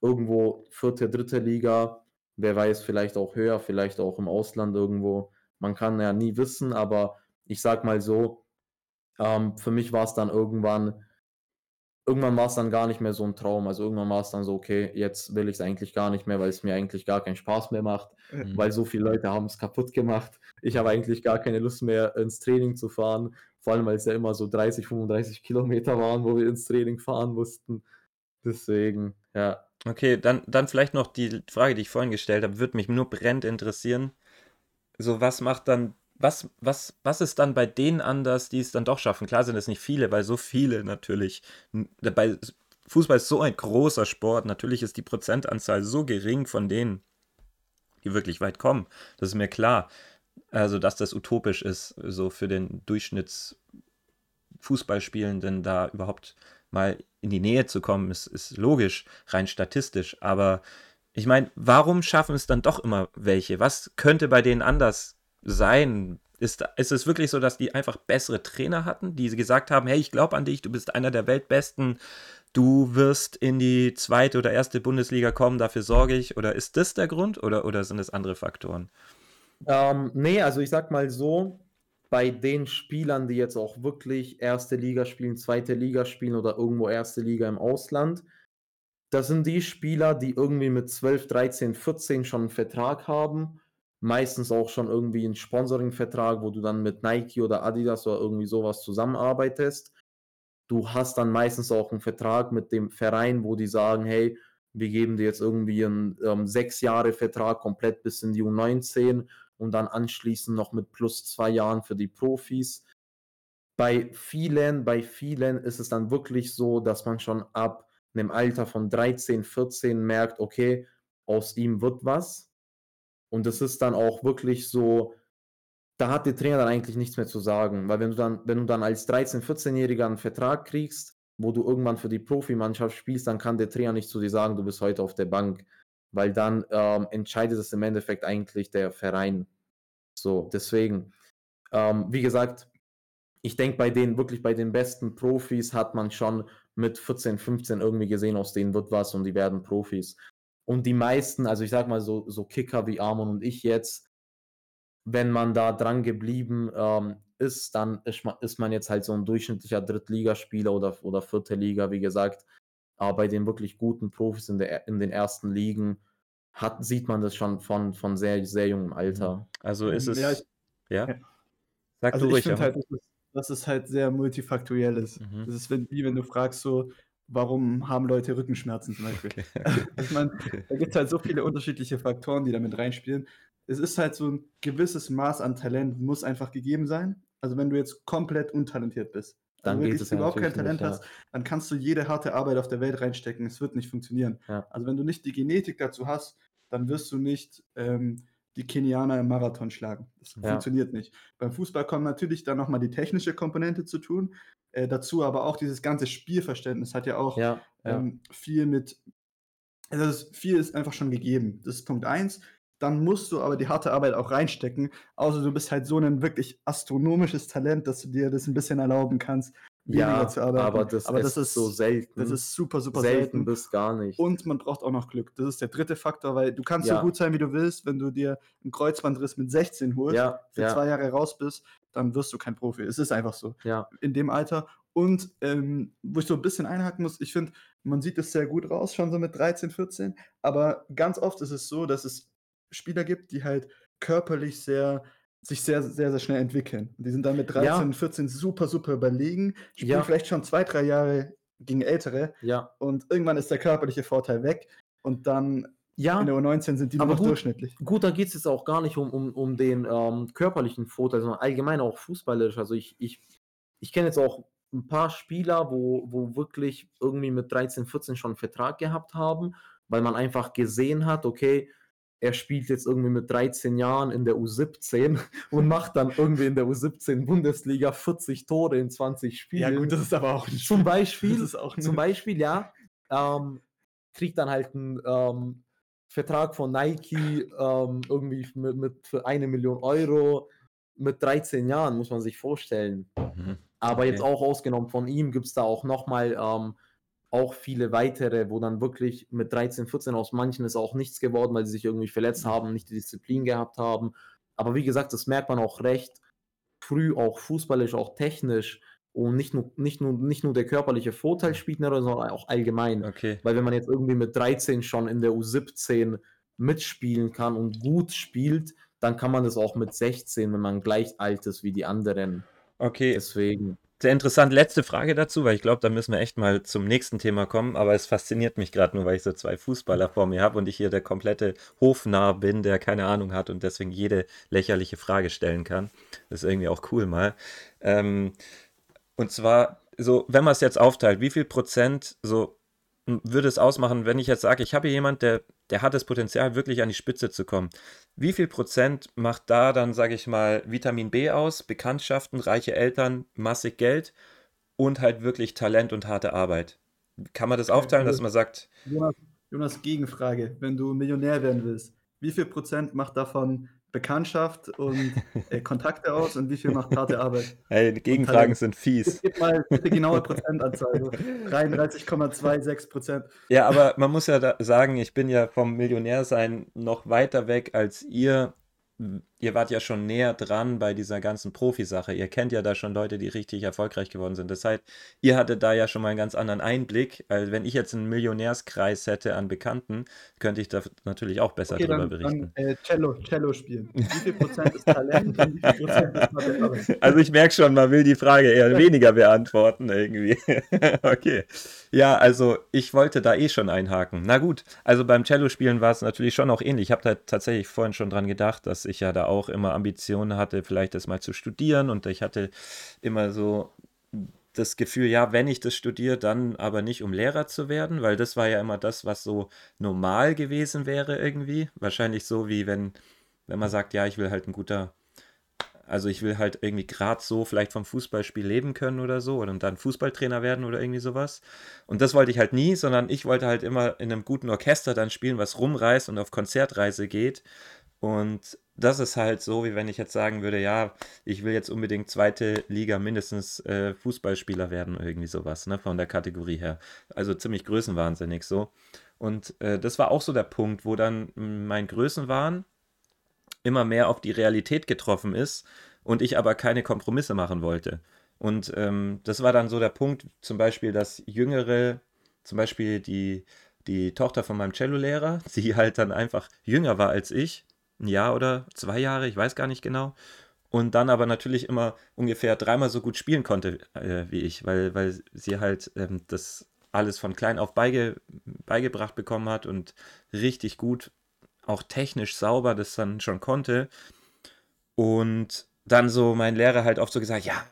irgendwo vierte, dritte Liga, wer weiß, vielleicht auch höher, vielleicht auch im Ausland irgendwo. Man kann ja nie wissen, aber ich sag mal so, ähm, für mich war es dann irgendwann, irgendwann war es dann gar nicht mehr so ein Traum. Also irgendwann war es dann so, okay, jetzt will ich es eigentlich gar nicht mehr, weil es mir eigentlich gar keinen Spaß mehr macht, Mhm. weil so viele Leute haben es kaputt gemacht. Ich habe eigentlich gar keine Lust mehr ins Training zu fahren, vor allem weil es ja immer so 30, 35 Kilometer waren, wo wir ins Training fahren mussten. Deswegen, ja. Okay, dann, dann vielleicht noch die Frage, die ich vorhin gestellt habe, würde mich nur brennend interessieren. So, was macht dann, was, was, was ist dann bei denen anders, die es dann doch schaffen? Klar sind es nicht viele, weil so viele natürlich, bei Fußball ist so ein großer Sport, natürlich ist die Prozentanzahl so gering von denen, die wirklich weit kommen. Das ist mir klar. Also, dass das utopisch ist, so für den Durchschnittsfußballspielenden da überhaupt mal in die Nähe zu kommen, ist, ist logisch, rein statistisch. Aber ich meine, warum schaffen es dann doch immer welche? Was könnte bei denen anders sein? Ist, ist es wirklich so, dass die einfach bessere Trainer hatten, die gesagt haben, hey, ich glaube an dich, du bist einer der Weltbesten, du wirst in die zweite oder erste Bundesliga kommen, dafür sorge ich? Oder ist das der Grund oder, oder sind es andere Faktoren? Ähm, nee, also ich sag mal so, bei den Spielern, die jetzt auch wirklich erste Liga spielen, zweite Liga spielen oder irgendwo erste Liga im Ausland, das sind die Spieler, die irgendwie mit 12, 13, 14 schon einen Vertrag haben. Meistens auch schon irgendwie einen Sponsoring-Vertrag, wo du dann mit Nike oder Adidas oder irgendwie sowas zusammenarbeitest. Du hast dann meistens auch einen Vertrag mit dem Verein, wo die sagen, hey, wir geben dir jetzt irgendwie einen ähm, sechs Jahre Vertrag komplett bis in die U19 und dann anschließend noch mit plus zwei Jahren für die Profis. Bei vielen, bei vielen ist es dann wirklich so, dass man schon ab einem Alter von 13, 14 merkt, okay, aus ihm wird was. Und es ist dann auch wirklich so, da hat der Trainer dann eigentlich nichts mehr zu sagen. Weil wenn du dann, wenn du dann als 13-, 14-Jähriger einen Vertrag kriegst, wo du irgendwann für die Profimannschaft spielst, dann kann der Trainer nicht zu dir sagen, du bist heute auf der Bank. Weil dann ähm, entscheidet es im Endeffekt eigentlich der Verein. So, deswegen, ähm, wie gesagt, ich denke, bei den wirklich bei den besten Profis hat man schon mit 14, 15 irgendwie gesehen, aus denen wird was und die werden Profis. Und die meisten, also ich sag mal so, so Kicker wie Armon und ich jetzt, wenn man da dran geblieben ähm, ist, dann ist man, ist man jetzt halt so ein durchschnittlicher Drittligaspieler oder, oder vierte Liga, wie gesagt. Aber bei den wirklich guten Profis in, der, in den ersten Ligen hat, sieht man das schon von, von sehr, sehr jungem Alter. Also ist es. Ja, ich- ja? ja. Sag Also du ich finde halt, dass es, dass es halt sehr multifaktoriell ist. Mhm. Das ist wenn, wie wenn du fragst so, warum haben Leute Rückenschmerzen zum Beispiel. Okay. *laughs* ich meine, da gibt es halt so viele unterschiedliche Faktoren, die damit reinspielen. Es ist halt so ein gewisses Maß an Talent, muss einfach gegeben sein. Also wenn du jetzt komplett untalentiert bist, Dann also geht es ja überhaupt kein Talent nicht, hast, dann kannst du jede harte Arbeit auf der Welt reinstecken. Es wird nicht funktionieren. Ja. Also wenn du nicht die Genetik dazu hast, dann wirst du nicht ähm, die Kenianer im Marathon schlagen. Das Ja. funktioniert nicht. Beim Fußball kommt natürlich dann nochmal die technische Komponente zu tun. Äh, dazu aber auch dieses ganze Spielverständnis hat ja auch ähm, viel mit, also das ist, viel ist einfach schon gegeben. Das ist Punkt eins. Dann musst du aber die harte Arbeit auch reinstecken. Außer du bist halt so ein wirklich astronomisches Talent, dass du dir das ein bisschen erlauben kannst, weniger ja, zu arbeiten. aber das, aber das ist, ist so selten. Das ist super, super selten, selten. bis gar nicht. Und man braucht auch noch Glück. Das ist der dritte Faktor, weil du kannst Ja. so gut sein, wie du willst. Wenn du dir einen Kreuzbandriss mit 16 holst, ja, für ja, zwei Jahre raus bist, dann wirst du kein Profi. Es ist einfach so ja, in dem Alter. Und ähm, wo ich so ein bisschen einhaken muss, ich finde, man sieht es sehr gut raus, schon so mit 13, 14. Aber ganz oft ist es so, dass es Spieler gibt, die halt körperlich sehr sich sehr, sehr, sehr schnell entwickeln. Und die sind dann mit 13, Ja. 14 super, super überlegen, spielen Ja. vielleicht schon zwei, drei Jahre gegen Ältere ja. und irgendwann ist der körperliche Vorteil weg und dann Ja, in der U19 sind die Aber noch gut. durchschnittlich. gut, da geht es jetzt auch gar nicht um, um, um den ähm, körperlichen Vorteil, sondern allgemein auch fußballerisch. Also ich, ich, ich kenne jetzt auch ein paar Spieler, wo, wo wirklich irgendwie mit 13, 14 schon einen Vertrag gehabt haben, weil man einfach gesehen hat, okay, er spielt jetzt irgendwie mit 13 Jahren in der U17 *laughs* und macht dann irgendwie in der U17 Bundesliga 40 Tore in 20 Spielen. das ist aber auch ein Zum *laughs* Beispiel, Das ist auch zum Beispiel, ja, ähm, kriegt dann halt einen ähm, Vertrag von Nike ähm, irgendwie mit, mit für eine Million Euro mit 13 Jahren, muss man sich vorstellen. Mhm. Aber Okay. jetzt auch ausgenommen von ihm gibt es da auch nochmal ähm, auch viele weitere, wo dann wirklich mit 13, 14 aus manchen ist auch nichts geworden, weil sie sich irgendwie verletzt haben, nicht die Disziplin gehabt haben. Aber wie gesagt, das merkt man auch recht früh, auch fußballisch, auch technisch. Und nicht nur, nicht nur, nicht nur der körperliche Vorteil spielt, eine Rolle, sondern auch allgemein. Okay. Weil wenn man jetzt irgendwie mit 13 schon in der U17 mitspielen kann und gut spielt, dann kann man das auch mit 16, wenn man gleich alt ist wie die anderen. Okay. Deswegen. Sehr interessant. Letzte Frage dazu, weil ich glaube, da müssen wir echt mal zum nächsten Thema kommen. Aber es fasziniert mich gerade nur, weil ich so zwei Fußballer vor mir habe und ich hier der komplette Hofnarr bin, der keine Ahnung hat und deswegen jede lächerliche Frage stellen kann. Das ist irgendwie auch cool mal. Ähm, und zwar, so, wenn man es jetzt aufteilt, wie viel Prozent so m, würde es ausmachen, wenn ich jetzt sage, ich habe hier jemand, der, der hat das Potenzial, wirklich an die Spitze zu kommen. Wie viel Prozent macht da dann, sage ich mal, Vitamin B aus, Bekanntschaften, reiche Eltern, massig Geld und halt wirklich Talent und harte Arbeit? Kann man das aufteilen, dass man sagt, Jonas, Jonas, Gegenfrage. Wenn du Millionär werden willst, wie viel Prozent macht davon Bekanntschaft und äh, *laughs* Kontakte aus und wie viel macht harte Arbeit? hey, Gegenfragen sind fies. Gib mal bitte genaue *laughs* Prozentanzahl. So 33,26 Prozent. Ja, aber man muss ja sagen, ich bin ja vom Millionärsein noch weiter weg als ihr. Ihr wart ja schon näher dran bei dieser ganzen Profisache. Ihr kennt ja da schon Leute, die richtig erfolgreich geworden sind. Das heißt, ihr hattet da ja schon mal einen ganz anderen Einblick. Also wenn ich jetzt einen Millionärskreis hätte an Bekannten, könnte ich da natürlich auch besser Okay, drüber dann, berichten. dann äh, Cello, Cello spielen. Wie viel Prozent ist Talent und wie viel Prozent ist? *laughs* Also ich merke schon, man will die Frage eher weniger beantworten irgendwie. *laughs* Okay. Ja, also ich wollte da eh schon einhaken. Na gut, also beim Cello-Spielen war es natürlich schon auch ähnlich. Ich habe da tatsächlich vorhin schon dran gedacht, dass ich ja da auch immer Ambitionen hatte, vielleicht das mal zu studieren und ich hatte immer so das Gefühl, ja, wenn ich das studiere, dann aber nicht um Lehrer zu werden, weil das war ja immer das, was so normal gewesen wäre irgendwie. Wahrscheinlich so wie wenn, wenn man sagt, ja, ich will halt ein guter also ich will halt irgendwie gerade so vielleicht vom Fußballspiel leben können oder so oder dann Fußballtrainer werden oder irgendwie sowas. Und das wollte ich halt nie, sondern ich wollte halt immer in einem guten Orchester dann spielen, was rumreist und auf Konzertreise geht. Und das ist halt so, wie wenn ich jetzt sagen würde, ja, ich will jetzt unbedingt zweite Liga mindestens äh, Fußballspieler werden oder irgendwie sowas, ne, von der Kategorie her. Also ziemlich größenwahnsinnig so. Und äh, das war auch so der Punkt, wo dann mein Größenwahn immer mehr auf die Realität getroffen ist und ich aber keine Kompromisse machen wollte. Und ähm, das war dann so der Punkt, zum Beispiel, dass Jüngere, zum Beispiel die, die Tochter von meinem Cellolehrer, *laughs* die halt dann einfach jünger war als ich, ein Jahr oder zwei Jahre, ich weiß gar nicht genau, und dann aber natürlich immer ungefähr dreimal so gut spielen konnte äh, wie ich, weil, weil sie halt ähm, das alles von klein auf beige, beigebracht bekommen hat und richtig gut auch technisch sauber das dann schon konnte. Und dann so mein Lehrer halt oft so gesagt, ja,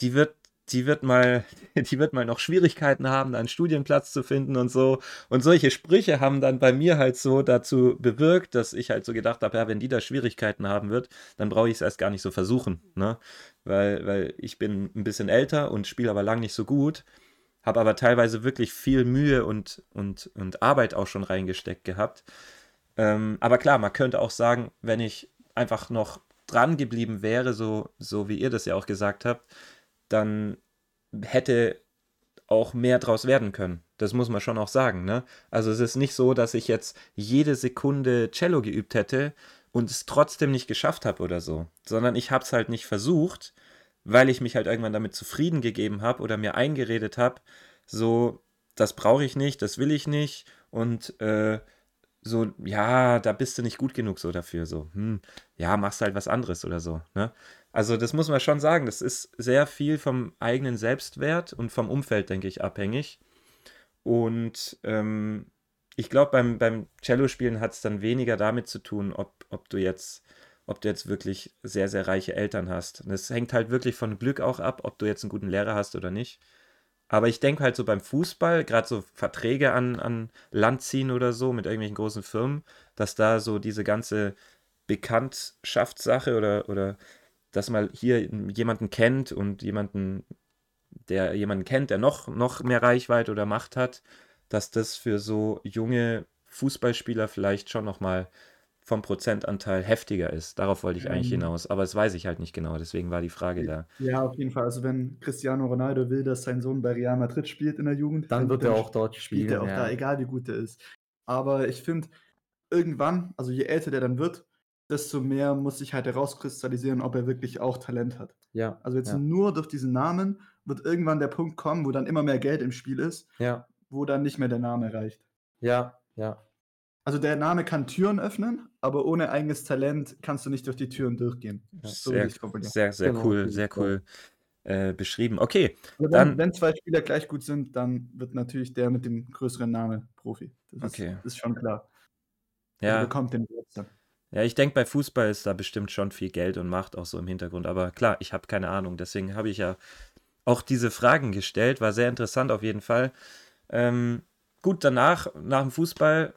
die wird, die wird mal, *laughs* die wird mal noch Schwierigkeiten haben, einen Studienplatz zu finden und so. Und solche Sprüche haben dann bei mir halt so dazu bewirkt, dass ich halt so gedacht habe, ja, wenn die da Schwierigkeiten haben wird, dann brauche ich es erst gar nicht so versuchen, ne? Weil, weil ich bin ein bisschen älter und spiele aber lang nicht so gut, habe aber teilweise wirklich viel Mühe und, und, und Arbeit auch schon reingesteckt gehabt. Ähm, aber klar, man könnte auch sagen, wenn ich einfach noch dran geblieben wäre, so, so wie ihr das ja auch gesagt habt, dann hätte auch mehr draus werden können. Das muss man schon auch sagen. Ne? Also es ist nicht so, dass ich jetzt jede Sekunde Cello geübt hätte und es trotzdem nicht geschafft habe oder so, sondern ich habe es halt nicht versucht, weil ich mich halt irgendwann damit zufrieden gegeben habe oder mir eingeredet habe, so, das brauche ich nicht, das will ich nicht und äh, so, ja, da bist du nicht gut genug so dafür, so, hm, ja, machst halt was anderes oder so, ne? Also das muss man schon sagen, das ist sehr viel vom eigenen Selbstwert und vom Umfeld, denke ich, abhängig. Und ähm, ich glaube, beim, beim Cello-Spielen hat es dann weniger damit zu tun, ob, ob du jetzt, ob du jetzt wirklich sehr, sehr reiche Eltern hast. Und es hängt halt wirklich von Glück auch ab, ob du jetzt einen guten Lehrer hast oder nicht. Aber ich denke halt so beim Fußball, gerade so Verträge an, an Land ziehen oder so mit irgendwelchen großen Firmen, dass da so diese ganze Bekanntschaftssache oder, oder dass man hier jemanden kennt und jemanden, der jemanden kennt, der noch, noch mehr Reichweite oder Macht hat, dass das für so junge Fußballspieler vielleicht schon nochmal vom Prozentanteil heftiger ist. Darauf wollte ich eigentlich Ähm. hinaus. Aber das weiß ich halt nicht genau. Deswegen war die Frage da. Ja, auf jeden Fall. Also wenn Cristiano Ronaldo will, dass sein Sohn bei Real Madrid spielt in der Jugend, Dann wird er auch dort spielt spielen. er auch ja. da, egal wie gut er ist. Aber ich finde, irgendwann, also je älter der dann wird, desto mehr muss sich halt herauskristallisieren, ob er wirklich auch Talent hat. Ja, Also jetzt Ja. nur durch diesen Namen wird irgendwann der Punkt kommen, wo dann immer mehr Geld im Spiel ist, ja, wo dann nicht mehr der Name reicht. ja, ja. Also der Name kann Türen öffnen, aber ohne eigenes Talent kannst du nicht durch die Türen durchgehen. So Sehr, sehr, sehr Genau, cool, sehr cool äh, beschrieben. Okay, Also Dann- wenn, wenn zwei Spieler gleich gut sind, dann wird natürlich der mit dem größeren Namen Profi. Das Okay. ist, ist schon klar. Der ja. bekommt den dann. Ja, ich denke, bei Fußball ist da bestimmt schon viel Geld und Macht auch so im Hintergrund. Aber klar, ich habe keine Ahnung. Deswegen habe ich ja auch diese Fragen gestellt. War sehr interessant auf jeden Fall. Ähm, gut, danach, nach dem Fußball,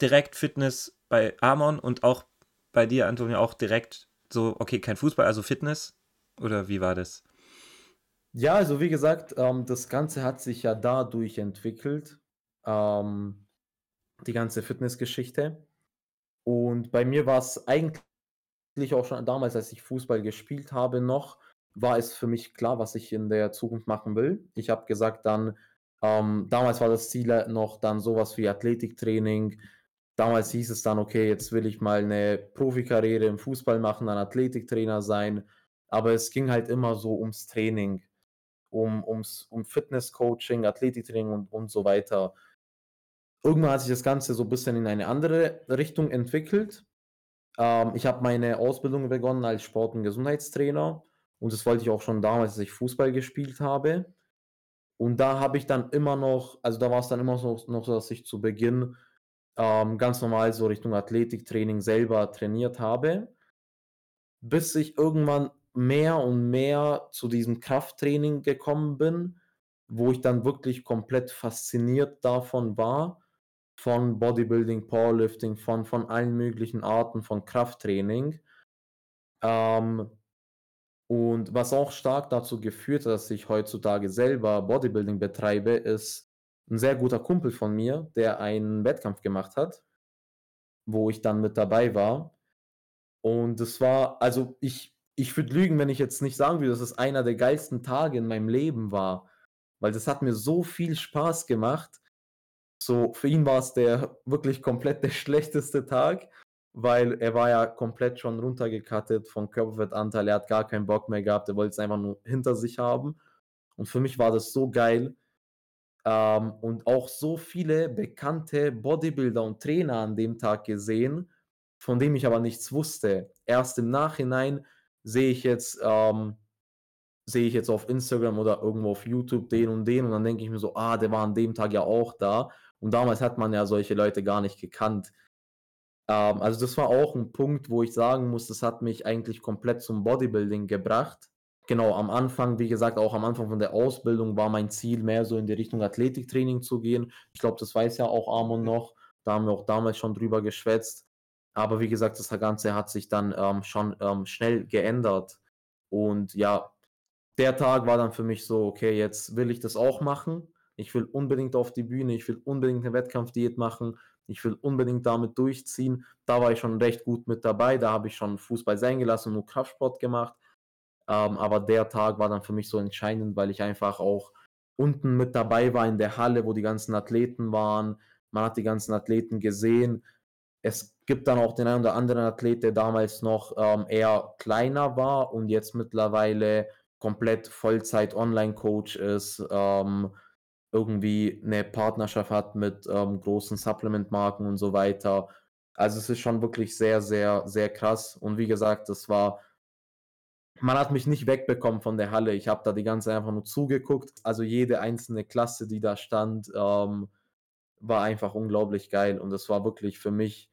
direkt Fitness bei Amon und auch bei dir, Antonio, auch direkt so, okay, kein Fußball, also Fitness? Oder wie war das? Ja, also wie gesagt, ähm, das Ganze hat sich ja dadurch entwickelt, ähm, die ganze Fitnessgeschichte. Und bei mir war es eigentlich auch schon damals, als ich Fußball gespielt habe, noch, war es für mich klar, was ich in der Zukunft machen will. Ich habe gesagt, dann, ähm, damals war das Ziel halt noch dann sowas wie Athletiktraining. Damals hieß es dann, okay, jetzt will ich mal eine Profikarriere im Fußball machen, dann Athletiktrainer sein. Aber es ging halt immer so ums Training um, ums, um Fitnesscoaching, Athletiktraining und, und so weiter. Irgendwann hat sich das Ganze so ein bisschen in eine andere Richtung entwickelt. Ähm, ich habe meine Ausbildung begonnen als Sport- und Gesundheitstrainer und das wollte ich auch schon damals, als ich Fußball gespielt habe. Und da habe ich dann immer noch, also da war es dann immer so, noch so, dass ich zu Beginn ähm, ganz normal so Richtung Athletiktraining selber trainiert habe, bis ich irgendwann mehr und mehr zu diesem Krafttraining gekommen bin, wo ich dann wirklich komplett fasziniert davon war, von Bodybuilding, Powerlifting, von, von allen möglichen Arten von Krafttraining. Ähm, und was auch stark dazu geführt hat, dass ich heutzutage selber Bodybuilding betreibe, ist ein sehr guter Kumpel von mir, der einen Wettkampf gemacht hat, wo ich dann mit dabei war. Und es war, also ich, ich würde lügen, wenn ich jetzt nicht sagen würde, dass es einer der geilsten Tage in meinem Leben war, weil das hat mir so viel Spaß gemacht. So, für ihn war es der wirklich komplett der *laughs* schlechteste Tag, weil er war ja komplett schon runtergekattet von Körperfettanteil, er hat gar keinen Bock mehr gehabt, er wollte es einfach nur hinter sich haben. Und für mich war das so geil. Ähm, und auch so viele bekannte Bodybuilder und Trainer an dem Tag gesehen, von dem ich aber nichts wusste. Erst im Nachhinein sehe ich jetzt, ähm, sehe ich jetzt auf Instagram oder irgendwo auf YouTube den und den und dann denke ich mir so, ah, der war an dem Tag ja auch da. Und damals hat man ja solche Leute gar nicht gekannt. Ähm, also das war auch ein Punkt, wo ich sagen muss, das hat mich eigentlich komplett zum Bodybuilding gebracht. Genau, am Anfang, wie gesagt, auch am Anfang von der Ausbildung war mein Ziel, mehr so in die Richtung Athletiktraining zu gehen. Ich glaube, das weiß ja auch Amon noch. Da haben wir auch damals schon drüber geschwätzt. Aber wie gesagt, das Ganze hat sich dann ähm, schon ähm, schnell geändert. Und ja, der Tag war dann für mich so, okay, jetzt will ich das auch machen. Ich will unbedingt auf die Bühne, ich will unbedingt eine Wettkampfdiät machen, ich will unbedingt damit durchziehen. Da war ich schon recht gut mit dabei, da habe ich schon Fußball sein gelassen und nur Kraftsport gemacht. Ähm, aber der Tag war dann für mich so entscheidend, weil ich einfach auch unten mit dabei war in der Halle, wo die ganzen Athleten waren. Man hat die ganzen Athleten gesehen. Es gibt dann auch den einen oder anderen Athlet, der damals noch ähm, eher kleiner war und jetzt mittlerweile komplett Vollzeit Online-Coach ist, ähm, irgendwie eine Partnerschaft hat mit ähm, großen Supplement-Marken und so weiter. Also es ist schon wirklich sehr, sehr, sehr krass. Und wie gesagt, das war, man hat mich nicht wegbekommen von der Halle. Ich habe da die ganze Zeit einfach nur zugeguckt. Also jede einzelne Klasse, die da stand, ähm, war einfach unglaublich geil. Und das war wirklich für mich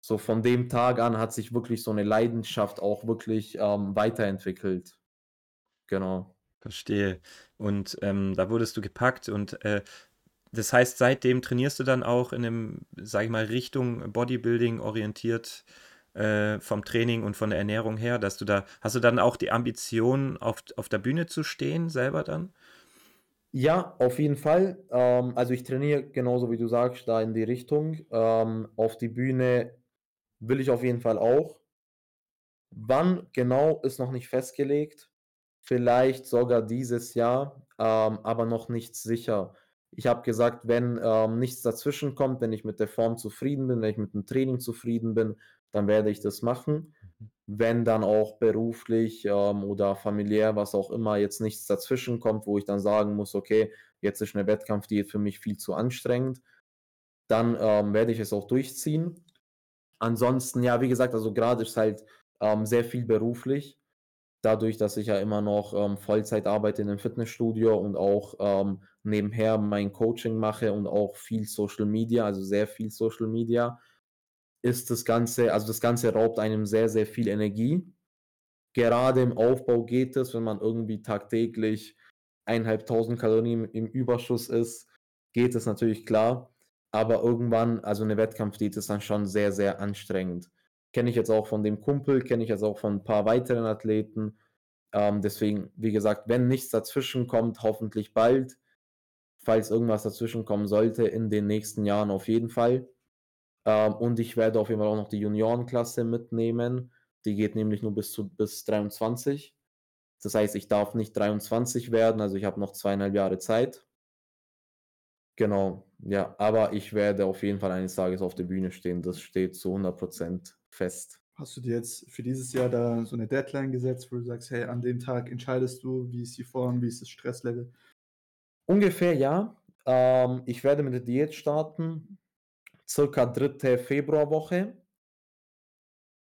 so von dem Tag an hat sich wirklich so eine Leidenschaft auch wirklich ähm, weiterentwickelt. Genau. Verstehe. Und ähm, da wurdest du gepackt und äh, das heißt, seitdem trainierst du dann auch in einem, sag ich mal, Richtung Bodybuilding orientiert äh, vom Training und von der Ernährung her, dass du da, hast du dann auch die Ambition, auf, auf der Bühne zu stehen, selber dann? Ja, auf jeden Fall. Ähm, also ich trainiere genauso wie du sagst, da in die Richtung. Ähm, auf die Bühne will ich auf jeden Fall auch. Wann genau ist noch nicht festgelegt. Vielleicht sogar dieses Jahr, ähm, aber noch nicht sicher. Ich habe gesagt, wenn ähm, nichts dazwischen kommt, wenn ich mit der Form zufrieden bin, wenn ich mit dem Training zufrieden bin, dann werde ich das machen. Mhm. Wenn dann auch beruflich ähm, oder familiär, was auch immer, jetzt nichts dazwischen kommt, wo ich dann sagen muss, okay, jetzt ist eine Wettkampfdiät für mich viel zu anstrengend, dann ähm, werde ich es auch durchziehen. Ansonsten, ja, wie gesagt, also gerade ist halt ähm, sehr viel beruflich. Dadurch, dass ich ja immer noch ähm, Vollzeit arbeite in einem Fitnessstudio und auch ähm, nebenher mein Coaching mache und auch viel Social Media, also sehr viel Social Media, ist das Ganze, also das Ganze raubt einem sehr, sehr viel Energie. Gerade im Aufbau geht es, wenn man irgendwie tagtäglich eineinhalbtausend Kalorien im Überschuss ist, geht es natürlich klar. Aber irgendwann, also eine Wettkampfdiät ist dann schon sehr, sehr anstrengend. Kenne ich jetzt auch von dem Kumpel, kenne ich jetzt auch von ein paar weiteren Athleten. Ähm, deswegen, wie gesagt, wenn nichts dazwischen kommt, hoffentlich bald. Falls irgendwas dazwischen kommen sollte, in den nächsten Jahren auf jeden Fall. Ähm, und ich werde auf jeden Fall auch noch die Juniorenklasse mitnehmen. Die geht nämlich nur bis, zu, bis 23. Das heißt, ich darf nicht 23 werden, also ich habe noch zweieinhalb Jahre Zeit. Genau, ja, aber ich werde auf jeden Fall eines Tages auf der Bühne stehen. Das steht zu 100% fest. Hast du dir jetzt für dieses Jahr da so eine Deadline gesetzt, wo du sagst, hey, an dem Tag entscheidest du, wie ist die Form, wie ist das Stresslevel? Ungefähr ja. Ähm, ich werde mit der Diät starten circa dritte Februarwoche.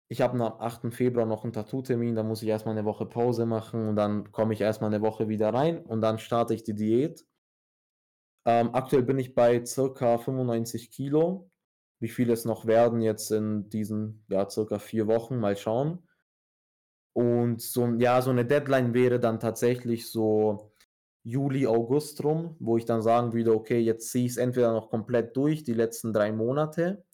Ich habe am 8. Februar noch einen Tattoo-Termin, da muss ich erstmal eine Woche Pause machen und dann komme ich erstmal eine Woche wieder rein und dann starte ich die Diät. Ähm, aktuell bin ich bei circa 95 Kilo. Wie viel es noch werden jetzt in diesen, ja, circa vier Wochen, mal schauen. Und so, ja, so eine Deadline wäre dann tatsächlich so Juli, August rum, wo ich dann sagen würde, okay, jetzt ziehe ich es entweder noch komplett durch, die letzten drei Monate,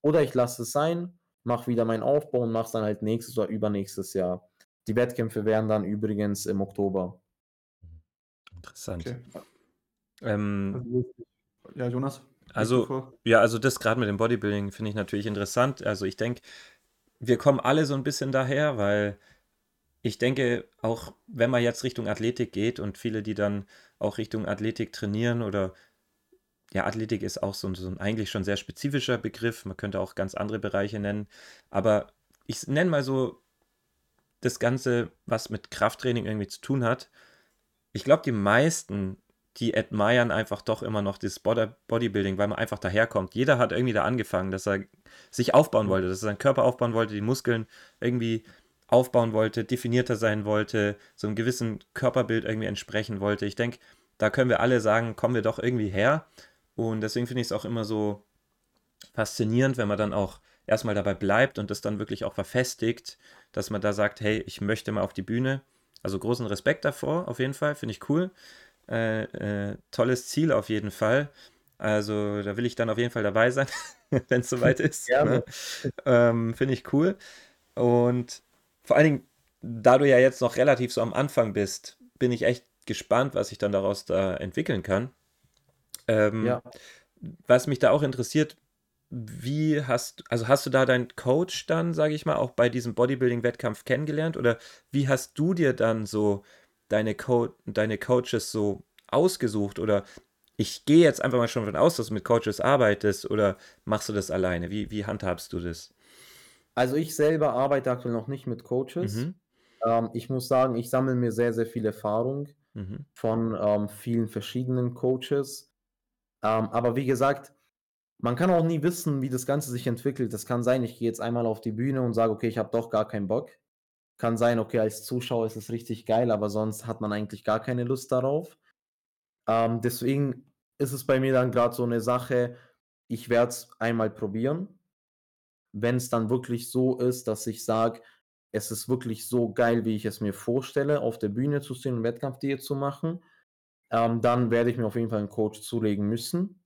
oder ich lasse es sein, mache wieder meinen Aufbau und mache es dann halt nächstes oder übernächstes Jahr. Die Wettkämpfe wären dann übrigens im Oktober. Interessant. Okay. Ähm, ja, Jonas? Also, ja, also das gerade mit dem Bodybuilding finde ich natürlich interessant. Also ich denke, wir kommen alle so ein bisschen daher, weil ich denke, auch wenn man jetzt Richtung Athletik geht und viele, die dann auch Richtung Athletik trainieren oder ja, Athletik ist auch so ein, so ein eigentlich schon sehr spezifischer Begriff. Man könnte auch ganz andere Bereiche nennen. Aber ich nenne mal so das Ganze, was mit Krafttraining irgendwie zu tun hat. Ich glaube, die meisten, die admiren einfach doch immer noch das Bodybuilding, weil man einfach daherkommt. Jeder hat irgendwie da angefangen, dass er sich aufbauen wollte, dass er seinen Körper aufbauen wollte, die Muskeln irgendwie aufbauen wollte, definierter sein wollte, so einem gewissen Körperbild irgendwie entsprechen wollte. Ich denke, da können wir alle sagen, kommen wir doch irgendwie her. Und deswegen finde ich es auch immer so faszinierend, wenn man dann auch erstmal dabei bleibt und das dann wirklich auch verfestigt, dass man da sagt, hey, ich möchte mal auf die Bühne. Also großen Respekt davor, auf jeden Fall, finde ich cool. Äh, äh, tolles Ziel auf jeden Fall. Also da will ich dann auf jeden Fall dabei sein, *laughs* wenn es soweit ist. Ne? Ähm, finde ich cool. Und vor allen Dingen, da du ja jetzt noch relativ so am Anfang bist, bin ich echt gespannt, was sich dann daraus da entwickeln kann. Ähm, ja. Was mich da auch interessiert, wie hast, also hast du da deinen Coach dann, sage ich mal, auch bei diesem Bodybuilding-Wettkampf kennengelernt oder wie hast du dir dann so deine, Co deine Coaches so ausgesucht oder ich gehe jetzt einfach mal schon davon aus, dass du mit Coaches arbeitest oder machst du das alleine? Wie, wie handhabst du das? Also ich selber arbeite aktuell noch nicht mit Coaches. Mhm. Ähm, ich muss sagen, ich sammle mir sehr, sehr viel Erfahrung mhm. von ähm, vielen verschiedenen Coaches. Ähm, aber wie gesagt, man kann auch nie wissen, wie das Ganze sich entwickelt. Das kann sein, ich gehe jetzt einmal auf die Bühne und sage, okay, ich habe doch gar keinen Bock. Kann sein, okay, als Zuschauer ist es richtig geil, aber sonst hat man eigentlich gar keine Lust darauf. Ähm, deswegen ist es bei mir dann gerade so eine Sache, ich werde es einmal probieren wenn es dann wirklich so ist, dass ich sage, es ist wirklich so geil, wie ich es mir vorstelle, auf der Bühne zu stehen und Wettkampfdiät zu machen, ähm, dann werde ich mir auf jeden Fall einen Coach zulegen müssen.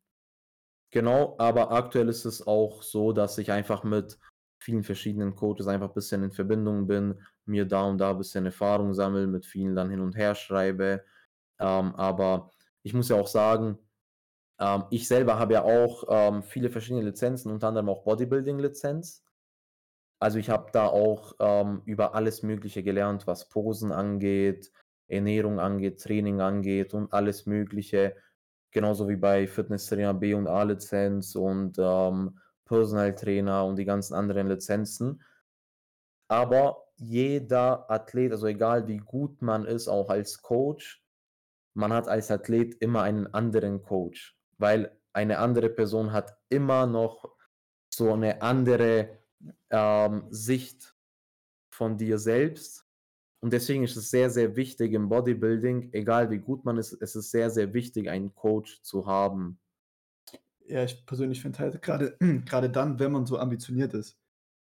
Genau, aber aktuell ist es auch so, dass ich einfach mit vielen verschiedenen Coaches einfach ein bisschen in Verbindung bin, mir da und da ein bisschen Erfahrung sammle, mit vielen dann hin und her schreibe. Ähm, aber ich muss ja auch sagen, ähm, ich selber habe ja auch ähm, viele verschiedene Lizenzen, unter anderem auch Bodybuilding-Lizenz. Also ich habe da auch ähm, über alles Mögliche gelernt, was Posen angeht, Ernährung angeht, Training angeht und alles Mögliche. Genauso wie bei Fitnesstrainer B und A-Lizenz und ähm, Personal Trainer und die ganzen anderen Lizenzen. Aber jeder Athlet, also egal wie gut man ist, auch als Coach, man hat als Athlet immer einen anderen Coach, weil eine andere Person hat immer noch so eine andere ähm, Sicht von dir selbst. Und deswegen ist es sehr, sehr wichtig im Bodybuilding, egal wie gut man ist, es ist sehr, sehr wichtig, einen Coach zu haben. Ja, ich persönlich finde halt gerade, *clears throat* gerade dann, wenn man so ambitioniert ist,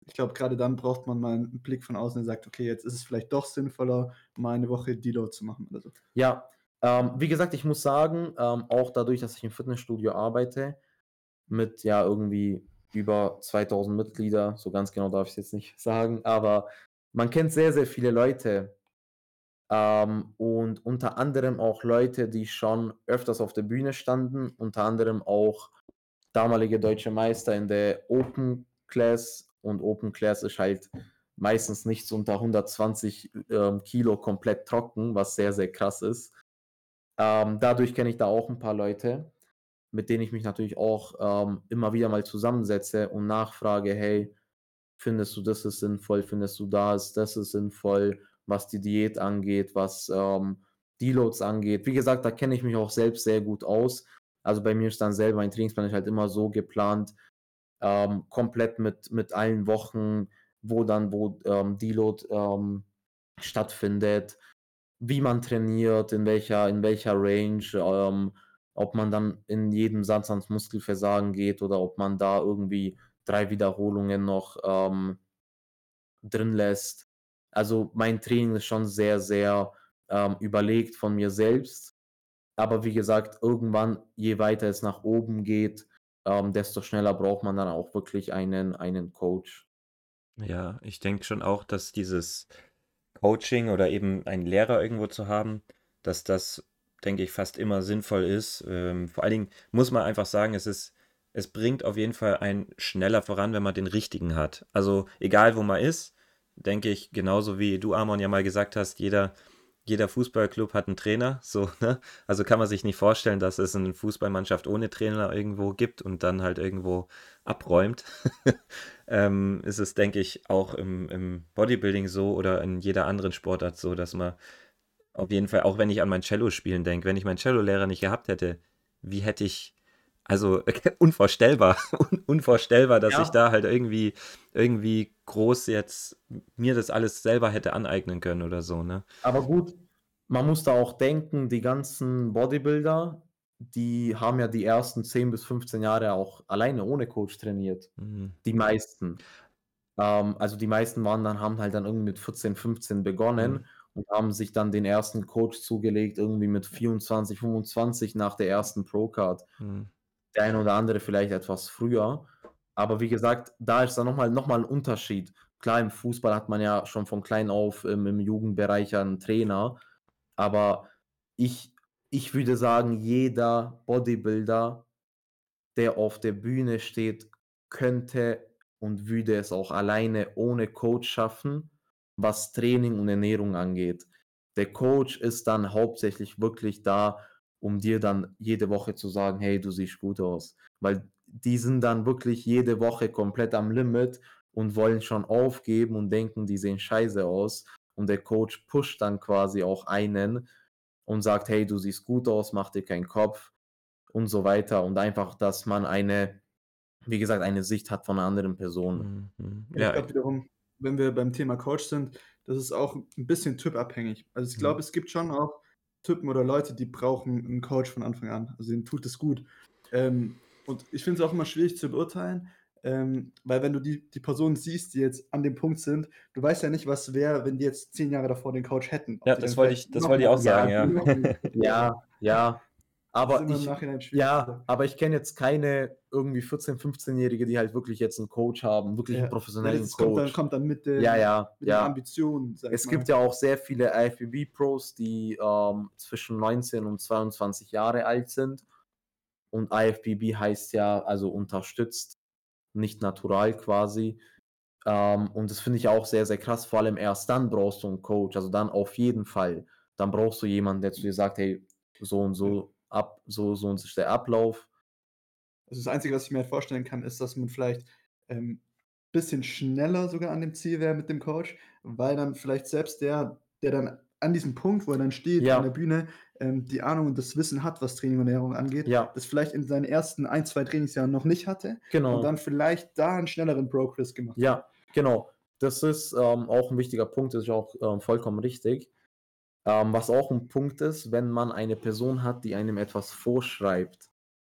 ich glaube, gerade dann braucht man mal einen Blick von außen und sagt, okay, jetzt ist es vielleicht doch sinnvoller, mal eine Woche Deload zu machen oder so. Ja, ähm, wie gesagt, ich muss sagen, ähm, auch dadurch, dass ich im Fitnessstudio arbeite, mit ja irgendwie über 2000 Mitglieder, so ganz genau darf ich es jetzt nicht *laughs* sagen, aber man kennt sehr, sehr viele Leute ähm, und unter anderem auch Leute, die schon öfters auf der Bühne standen, unter anderem auch damalige deutsche Meister in der Open Class und Open Class ist halt meistens nichts unter 120 ähm, Kilo komplett trocken, was sehr, sehr krass ist. Ähm, dadurch kenne ich da auch ein paar Leute mit denen ich mich natürlich auch ähm, immer wieder mal zusammensetze und nachfrage, hey, findest du das ist sinnvoll, findest du das, das ist sinnvoll, was die Diät angeht, was ähm, Deloads angeht. Wie gesagt, da kenne ich mich auch selbst sehr gut aus. Also bei mir ist dann selber ein Trainingsplan ist halt immer so geplant, ähm, komplett mit, mit allen Wochen, wo dann, wo ähm, Deload ähm, stattfindet, wie man trainiert, in welcher, in welcher Range, ähm, ob man dann in jedem Satz ans Muskelversagen geht oder ob man da irgendwie drei Wiederholungen noch ähm, drin lässt. Also mein Training ist schon sehr, sehr ähm, überlegt von mir selbst. Aber wie gesagt, irgendwann, je weiter es nach oben geht, ähm, desto schneller braucht man dann auch wirklich einen, einen Coach. Ja, ich denke schon auch, dass dieses Coaching oder eben einen Lehrer irgendwo zu haben, dass das denke ich, fast immer sinnvoll ist. Ähm, vor allen Dingen muss man einfach sagen, es ist, es bringt auf jeden Fall einen schneller voran, wenn man den richtigen hat. Also egal wo man ist, denke ich, genauso wie du, Amon, ja mal gesagt hast, jeder, jeder Fußballclub hat einen Trainer. So, *laughs* ne? Also kann man sich nicht vorstellen, dass es eine Fußballmannschaft ohne Trainer irgendwo gibt und dann halt irgendwo abräumt. *laughs* ähm, ist es, denke ich, auch im, im Bodybuilding so oder in jeder anderen Sportart so, dass man auf jeden Fall, auch wenn ich an mein Cello-Spielen denke, wenn ich meinen Cello-Lehrer nicht gehabt hätte, wie hätte ich, also *laughs* unvorstellbar, *laughs* unvorstellbar, dass ja. ich da halt irgendwie, irgendwie groß jetzt mir das alles selber hätte aneignen können oder so, ne? Aber gut, man muss da auch denken, die ganzen Bodybuilder, die haben ja die ersten 10 bis 15 Jahre auch alleine ohne Coach trainiert. Mhm. Die meisten. Ähm, also die meisten waren dann, haben halt dann irgendwie mit 14, 15 begonnen. Mhm und haben sich dann den ersten Coach zugelegt, irgendwie mit 24, 25 nach der ersten Pro-Card. Mhm. Der eine oder andere vielleicht etwas früher. Aber wie gesagt, da ist dann nochmal noch mal ein Unterschied. Klar, im Fußball hat man ja schon von klein auf im, im Jugendbereich einen Trainer. Aber ich, ich würde sagen, jeder Bodybuilder, der auf der Bühne steht, könnte und würde es auch alleine ohne Coach schaffen was Training und Ernährung angeht. Der Coach ist dann hauptsächlich wirklich da, um dir dann jede Woche zu sagen, hey, du siehst gut aus. Weil die sind dann wirklich jede Woche komplett am Limit und wollen schon aufgeben und denken, die sehen scheiße aus. Und der Coach pusht dann quasi auch einen und sagt, hey, du siehst gut aus, mach dir keinen Kopf und so weiter. Und einfach, dass man eine, wie gesagt, eine Sicht hat von einer anderen Person. Mhm. Ja, ich glaube wiederum, wenn wir beim Thema Coach sind, das ist auch ein bisschen typabhängig. Also ich glaube, mhm. es gibt schon auch Typen oder Leute, die brauchen einen Coach von Anfang an. Also denen tut es gut. Ähm, und ich finde es auch immer schwierig zu beurteilen, ähm, weil wenn du die, die Personen siehst, die jetzt an dem Punkt sind, du weißt ja nicht, was wäre, wenn die jetzt zehn Jahre davor den Coach hätten. Ja, das wollte ich, das wollte ich auch sagen, *laughs* ja. ja, ja. Aber ich, ja, aber ich kenne jetzt keine irgendwie 14-, 15-Jährige, die halt wirklich jetzt einen Coach haben, wirklich Ja. einen professionellen das kommt dann, Coach. kommt dann mit der, Ja, ja, mit ja. Ambition. sag Es ich gibt mal. ja auch sehr viele IFBB-Pros, die ähm, zwischen 19 und 22 Jahre alt sind. Und IFBB heißt ja, also unterstützt, nicht natural quasi. Ähm, und das finde ich auch sehr, sehr krass. Vor allem erst dann brauchst du einen Coach, also dann auf jeden Fall. Dann brauchst du jemanden, der zu dir sagt, hey, so und so, ab, so, so ist der Ablauf. Also das Einzige, was ich mir halt vorstellen kann, ist, dass man vielleicht ein ähm, bisschen schneller sogar an dem Ziel wäre mit dem Coach, weil dann vielleicht selbst der, der dann an diesem Punkt, wo er dann steht Ja. an der Bühne, ähm, die Ahnung und das Wissen hat, was Training und Ernährung angeht, Ja, das vielleicht in seinen ersten ein, zwei Trainingsjahren noch nicht hatte genau. und dann vielleicht da einen schnelleren Progress gemacht hat. Ja, genau. Das ist ähm, auch ein wichtiger Punkt, das ist auch ähm, vollkommen richtig. Ähm, was auch ein Punkt ist, wenn man eine Person hat, die einem etwas vorschreibt,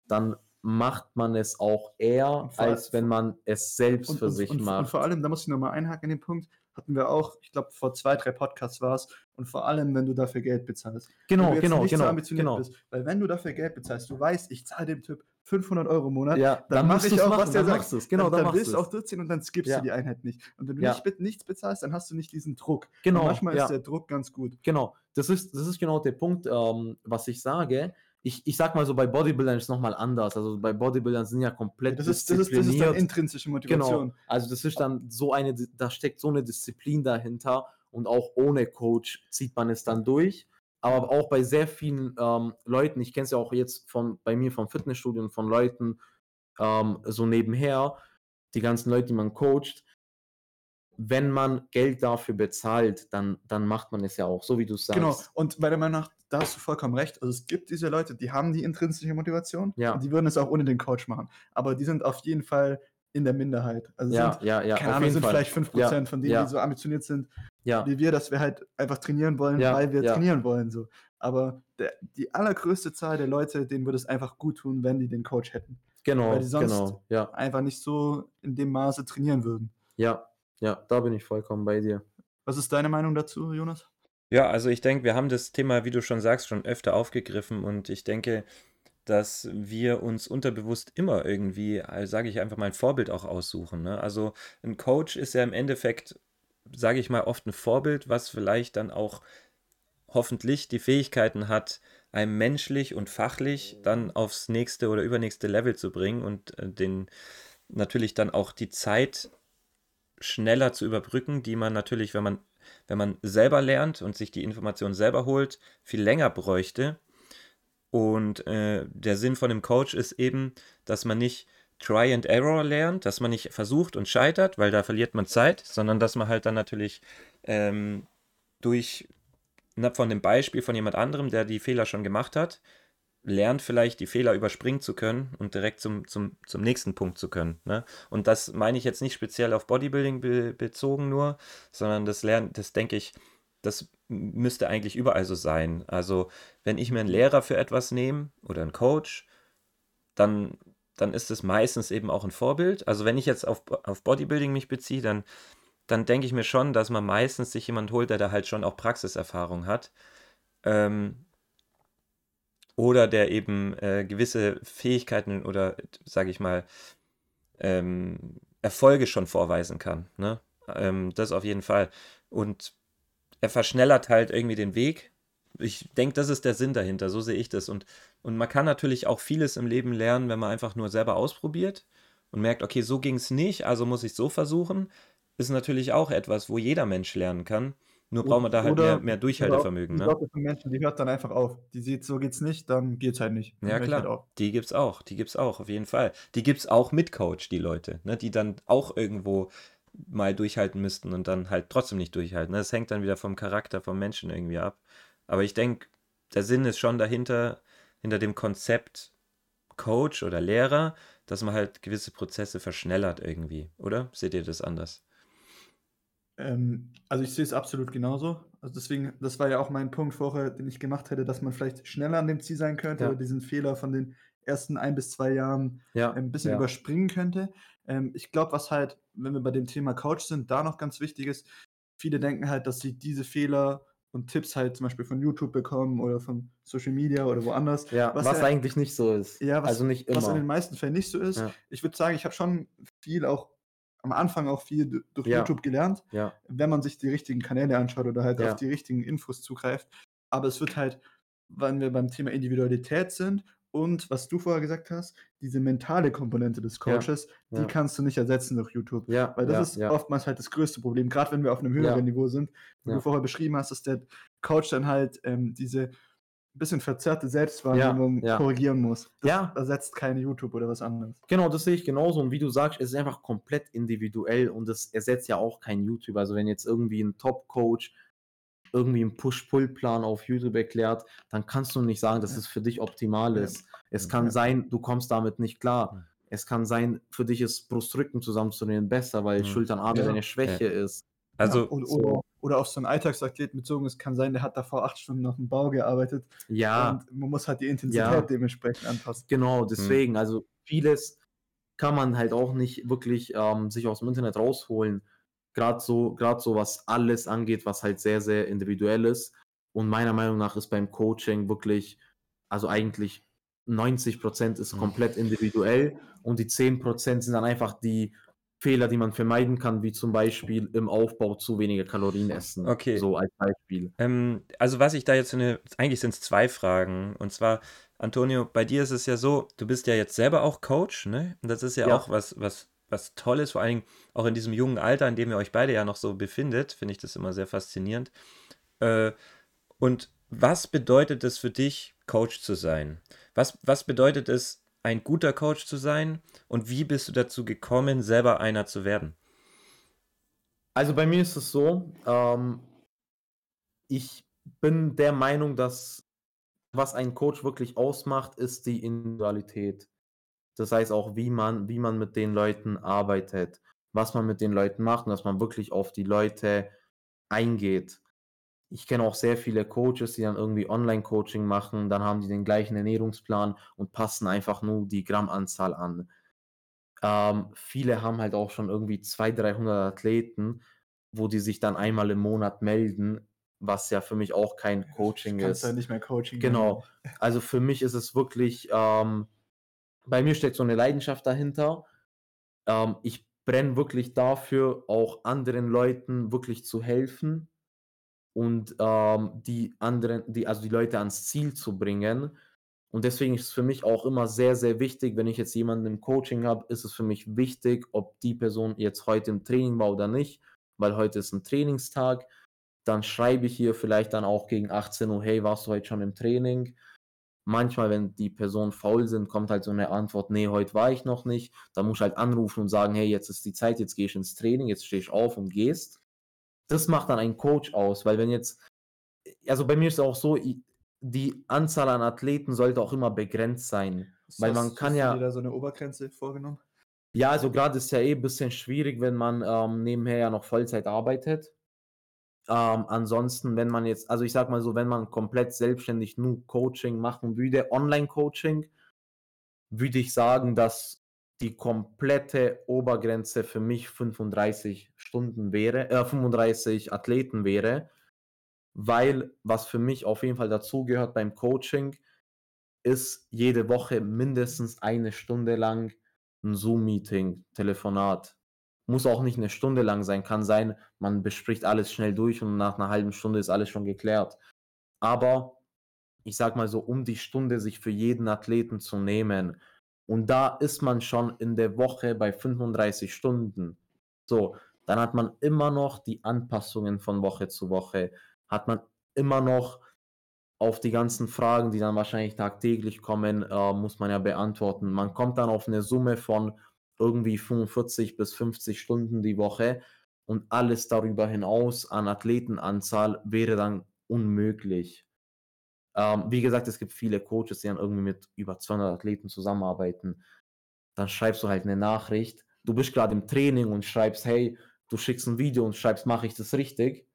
dann macht man es auch eher, Und als wenn man es selbst Und, für und, sich und, und macht. vor allem, da muss ich nochmal einhaken in den Punkt, hatten wir auch, ich glaube, vor zwei, drei Podcasts war es, und vor allem, wenn du dafür Geld bezahlst. wenn genau, du jetzt genau, nicht so genau, ambitioniert genau. bist. Weil wenn du dafür Geld bezahlst, du weißt, ich zahle dem Typ 500 Euro im Monat, Ja, dann mach musst ich auch, machen, was der dann sagt. Genau, dann, dann, dann willst du auch durchziehen und dann skippst Ja. du die Einheit nicht. Und wenn du Ja. nicht, nichts bezahlst, dann hast du nicht diesen Druck. Und Genau, manchmal ja. ist der Druck ganz gut. Genau, das ist, das ist genau der Punkt, ähm, was ich sage. Ich, ich sag mal so, bei Bodybuildern ist es nochmal anders. Also bei Bodybuildern sind ja komplett Das ist, das, ist, das ist dann intrinsische Motivation. Genau. Also das ist dann so eine, da steckt so eine Disziplin dahinter und auch ohne Coach zieht man es dann durch. Aber auch bei sehr vielen ähm, Leuten, ich kenne es ja auch jetzt von bei mir vom Fitnessstudio und von Leuten ähm, so nebenher, die ganzen Leute, die man coacht, wenn man Geld dafür bezahlt, dann, dann macht man es ja auch, so wie du es sagst. Genau, und meiner Meinung nach, da hast du vollkommen recht. Also es gibt diese Leute, die haben die intrinsische Motivation Ja. die würden es auch ohne den Coach machen. Aber die sind auf jeden Fall in der Minderheit. Also Ja, sind, ja, ja, keine Ahnung, sind Fall. vielleicht 5% Ja, von denen, ja. die so ambitioniert sind Ja, wie wir, dass wir halt einfach trainieren wollen, Ja, weil wir ja. trainieren wollen. So. Aber der, die allergrößte Zahl der Leute, denen würde es einfach gut tun, wenn die den Coach hätten. genau, weil die sonst- genau. Ja, Einfach nicht so in dem Maße trainieren würden. ja, ja, da bin ich vollkommen bei dir. Was ist deine Meinung dazu, Jonas? Ja, also ich denke, wir haben das Thema, wie du schon sagst, schon öfter aufgegriffen und ich denke, dass wir uns unterbewusst immer irgendwie, sage ich einfach mal, ein Vorbild auch aussuchen. Ne? Also ein Coach ist ja im Endeffekt, sage ich mal, oft ein Vorbild, was vielleicht dann auch hoffentlich die Fähigkeiten hat, einem menschlich und fachlich dann aufs nächste oder übernächste Level zu bringen und äh, den natürlich dann auch die Zeit schneller zu überbrücken, die man natürlich, wenn man wenn man selber lernt und sich die Informationen selber holt, viel länger bräuchte. Und äh, der Sinn von dem Coach ist eben, dass man nicht Try and Error lernt, dass man nicht versucht und scheitert, weil da verliert man Zeit, sondern dass man halt dann natürlich ähm, durch na, von dem Beispiel von jemand anderem, der die Fehler schon gemacht hat, lernt vielleicht die Fehler überspringen zu können und direkt zum, zum, zum nächsten Punkt zu können. Ne? Und das meine ich jetzt nicht speziell auf Bodybuilding be bezogen nur, sondern das Lernen, das denke ich, das müsste eigentlich überall so sein. Also wenn ich mir einen Lehrer für etwas nehme oder einen Coach, dann, dann ist es meistens eben auch ein Vorbild. Also wenn ich jetzt auf, auf Bodybuilding mich beziehe, dann, dann denke ich mir schon, dass man meistens sich jemand holt, der da halt schon auch Praxiserfahrung hat. Ähm, oder der eben äh, gewisse Fähigkeiten oder, sage ich mal, ähm, Erfolge schon vorweisen kann. Ne? Ähm, das auf jeden Fall. Und er verschnellert halt irgendwie den Weg. Ich denke, das ist der Sinn dahinter, so sehe ich das. Und, und man kann natürlich auch vieles im Leben lernen, wenn man einfach nur selber ausprobiert und merkt, okay, so ging es nicht, also muss ich es so versuchen. Ist natürlich auch etwas, wo jeder Mensch lernen kann. Nur braucht man da halt Oder- mehr, mehr Durchhaltevermögen. Die Ne? Von Menschen, die hört dann einfach auf. Die sieht, so geht's nicht, dann geht's halt nicht. Dann Ja, halt klar. auf. Die gibt's auch. Die gibt's auch, auf jeden Fall. Die gibt's auch mit Coach, die Leute, ne? Die dann auch irgendwo mal durchhalten müssten und dann halt trotzdem nicht durchhalten. ne? Das hängt dann wieder vom Charakter vom Menschen irgendwie ab. Aber ich denke, der Sinn ist schon dahinter, hinter dem Konzept Coach oder Lehrer, dass man halt gewisse Prozesse verschnellert irgendwie, oder? Seht ihr das anders? Ähm, also ich sehe es absolut genauso. Also deswegen, das war ja auch mein Punkt vorher, den ich gemacht hätte, dass man vielleicht schneller an dem Ziel sein könnte Ja. oder diesen Fehler von den ersten ein bis zwei Jahren Ja, ein bisschen ja. überspringen könnte. Ähm, ich glaube, was halt, wenn wir bei dem Thema Couch sind, da noch ganz wichtig ist, viele denken halt, dass sie diese Fehler und Tipps halt zum Beispiel von YouTube bekommen oder von Social Media oder woanders. Ja, was, Was ja- eigentlich nicht so ist. Ja, was- also nicht immer. Was in den meisten Fällen nicht so ist. Ja. Ich würde sagen, ich habe schon viel auch am Anfang auch viel du- durch Ja. YouTube gelernt, ja, wenn man sich die richtigen Kanäle anschaut oder halt auf die richtigen Infos zugreift. Aber es wird halt, wenn wir beim Thema Individualität sind und was du vorher gesagt hast, diese mentale Komponente des Ja. Coaches, die Ja. kannst du nicht ersetzen durch YouTube. ja, Weil das ja, ist ja. oftmals halt das größte Problem, gerade wenn wir auf einem höheren Ja. Niveau sind. Wie Ja. du vorher beschrieben hast, dass der Coach dann halt ähm, diese bisschen verzerrte Selbstwahrnehmung ja. korrigieren muss. Das Ja. ersetzt keine YouTube oder was anderes. Genau, das sehe ich genauso. Und wie du sagst, es ist einfach komplett individuell und es ersetzt ja auch kein YouTube. Also wenn jetzt irgendwie ein Top-Coach irgendwie einen Push-Pull-Plan auf YouTube erklärt, dann kannst du nicht sagen, dass es für dich optimal ist. Es kann sein, du kommst damit nicht klar. Es kann sein, für dich ist Brustrücken zusammenzunehmen besser, weil Mhm. Schulternarme Ja. deine Schwäche ist. Also, ja, oder, so. oder, oder auf so einen Alltagsathlet bezogen, es kann sein, der hat davor acht Stunden auf dem Bau gearbeitet Ja, und man muss halt die Intensität Ja. dementsprechend anpassen. Genau, deswegen, also vieles kann man halt auch nicht wirklich ähm, sich aus dem Internet rausholen. Gerade so, gerade so, was alles angeht, was halt sehr, sehr individuell ist. Und meiner Meinung nach ist beim Coaching wirklich, also eigentlich 90 Prozent ist Mhm. komplett individuell und die 10 Prozent sind dann einfach die Fehler, die man vermeiden kann, wie zum Beispiel im Aufbau zu wenige Kalorien essen. Okay. So als Beispiel. Ähm, also was ich da jetzt eine, eigentlich sind es zwei Fragen. Und zwar, Antonio, bei dir ist es ja so, du bist ja jetzt selber auch Coach, ne? Und das ist ja, Ja. auch was, was, was Tolles, vor allen Dingen auch in diesem jungen Alter, in dem ihr euch beide ja noch so befindet, finde ich das immer sehr faszinierend. Äh, und was bedeutet es für dich, Coach zu sein? Was, was bedeutet es, ein guter Coach zu sein? Und wie bist du dazu gekommen, selber einer zu werden? Also bei mir ist es so, ähm, ich bin der Meinung, dass was ein Coach wirklich ausmacht, ist die Individualität. Das heißt auch, wie man, wie man mit den Leuten arbeitet, was man mit den Leuten macht und dass man wirklich auf die Leute eingeht. Ich kenne auch sehr viele Coaches, die dann irgendwie Online-Coaching machen, dann haben die den gleichen Ernährungsplan und passen einfach nur die Grammanzahl an. Ähm, viele haben halt auch schon irgendwie 200, 300 Athleten, wo die sich dann einmal im Monat melden, was ja für mich auch kein Coaching Kannst ist. ja nicht mehr Coaching Genau. Also für mich ist es wirklich, ähm, bei mir steckt so eine Leidenschaft dahinter. Ähm, ich brenne wirklich dafür, auch anderen Leuten wirklich zu helfen und ähm, die anderen, die, also die Leute ans Ziel zu bringen. Und deswegen ist es für mich auch immer sehr, sehr wichtig, wenn ich jetzt jemanden im Coaching habe, ist es für mich wichtig, ob die Person jetzt heute im Training war oder nicht, weil heute ist ein Trainingstag. Dann schreibe ich hier vielleicht dann auch gegen 18 Uhr, hey, warst du heute schon im Training? Manchmal, wenn die Personen faul sind, kommt halt so eine Antwort, nee, heute war ich noch nicht. Da muss ich halt anrufen und sagen, hey, jetzt ist die Zeit, jetzt gehe ich ins Training, jetzt stehe ich auf und gehst. Das macht dann ein Coach aus, weil wenn jetzt, also bei mir ist es auch so, die Anzahl an Athleten sollte auch immer begrenzt sein. Weil man kann ja- Hast du dir da so eine Obergrenze vorgenommen? Ja, also gerade ist ja eh ein bisschen schwierig, wenn man ähm, nebenher ja noch Vollzeit arbeitet. Ähm, ansonsten, wenn man jetzt, also ich sag mal so, wenn man komplett selbstständig nur Coaching machen würde, Online-Coaching, würde ich sagen, dass die komplette Obergrenze für mich 35 Stunden wäre, äh, 35 Athleten wäre, weil was für mich auf jeden Fall dazugehört beim Coaching, ist jede Woche mindestens eine Stunde lang ein Zoom-Meeting, Telefonat. Muss auch nicht eine Stunde lang sein, kann sein, man bespricht alles schnell durch und nach einer halben Stunde ist alles schon geklärt. Aber ich sag mal so, um die Stunde sich für jeden Athleten zu nehmen. Und da ist man schon in der Woche bei 35 Stunden. So, dann hat man immer noch die Anpassungen von Woche zu Woche. Hat man immer noch auf die ganzen Fragen, die dann wahrscheinlich tagtäglich kommen, äh, muss man ja beantworten. Man kommt dann auf eine Summe von irgendwie 45 bis 50 Stunden die Woche und alles darüber hinaus an Athletenanzahl wäre dann unmöglich. Ähm, wie gesagt, es gibt viele Coaches, die dann irgendwie mit über 200 Athleten zusammenarbeiten. Dann schreibst du halt eine Nachricht. Du bist gerade im Training und schreibst, hey, du schickst ein Video und schreibst, mache ich das richtig?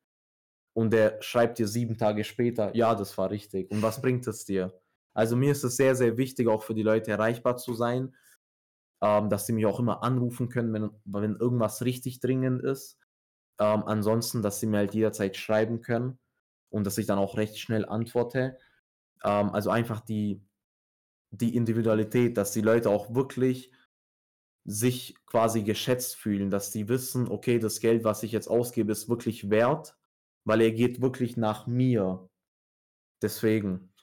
Und der schreibt dir sieben Tage später, ja, das war richtig. Und was bringt es dir? Also mir ist es sehr, sehr wichtig, auch für die Leute erreichbar zu sein, ähm, dass sie mich auch immer anrufen können, wenn, wenn irgendwas richtig dringend ist. Ähm, ansonsten, dass sie mir halt jederzeit schreiben können. und dass ich dann auch recht schnell antworte. Ähm, also einfach die, die Individualität, dass die Leute auch wirklich sich quasi geschätzt fühlen, dass sie wissen, okay, das Geld, was ich jetzt ausgebe, ist wirklich wert, weil er geht wirklich nach mir. Deswegen,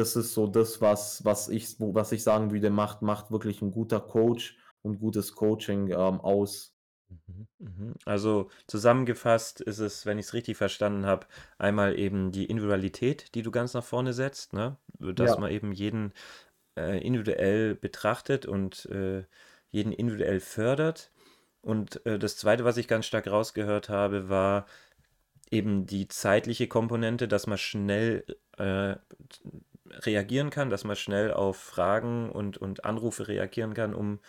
das ist so das, was, was, ich, was ich sagen würde, macht, macht wirklich ein guter Coach und gutes Coaching ähm, aus. Mhm, mhm. Also zusammengefasst ist es, wenn ich es richtig verstanden habe, einmal eben die Individualität, die du ganz nach vorne setzt, ne? dass Ja. man eben jeden äh, individuell betrachtet und äh, jeden individuell fördert. Und äh, das Zweite, was ich ganz stark rausgehört habe, war eben die zeitliche Komponente, dass man schnell äh, reagieren kann, dass man schnell auf Fragen und, und Anrufe reagieren kann, um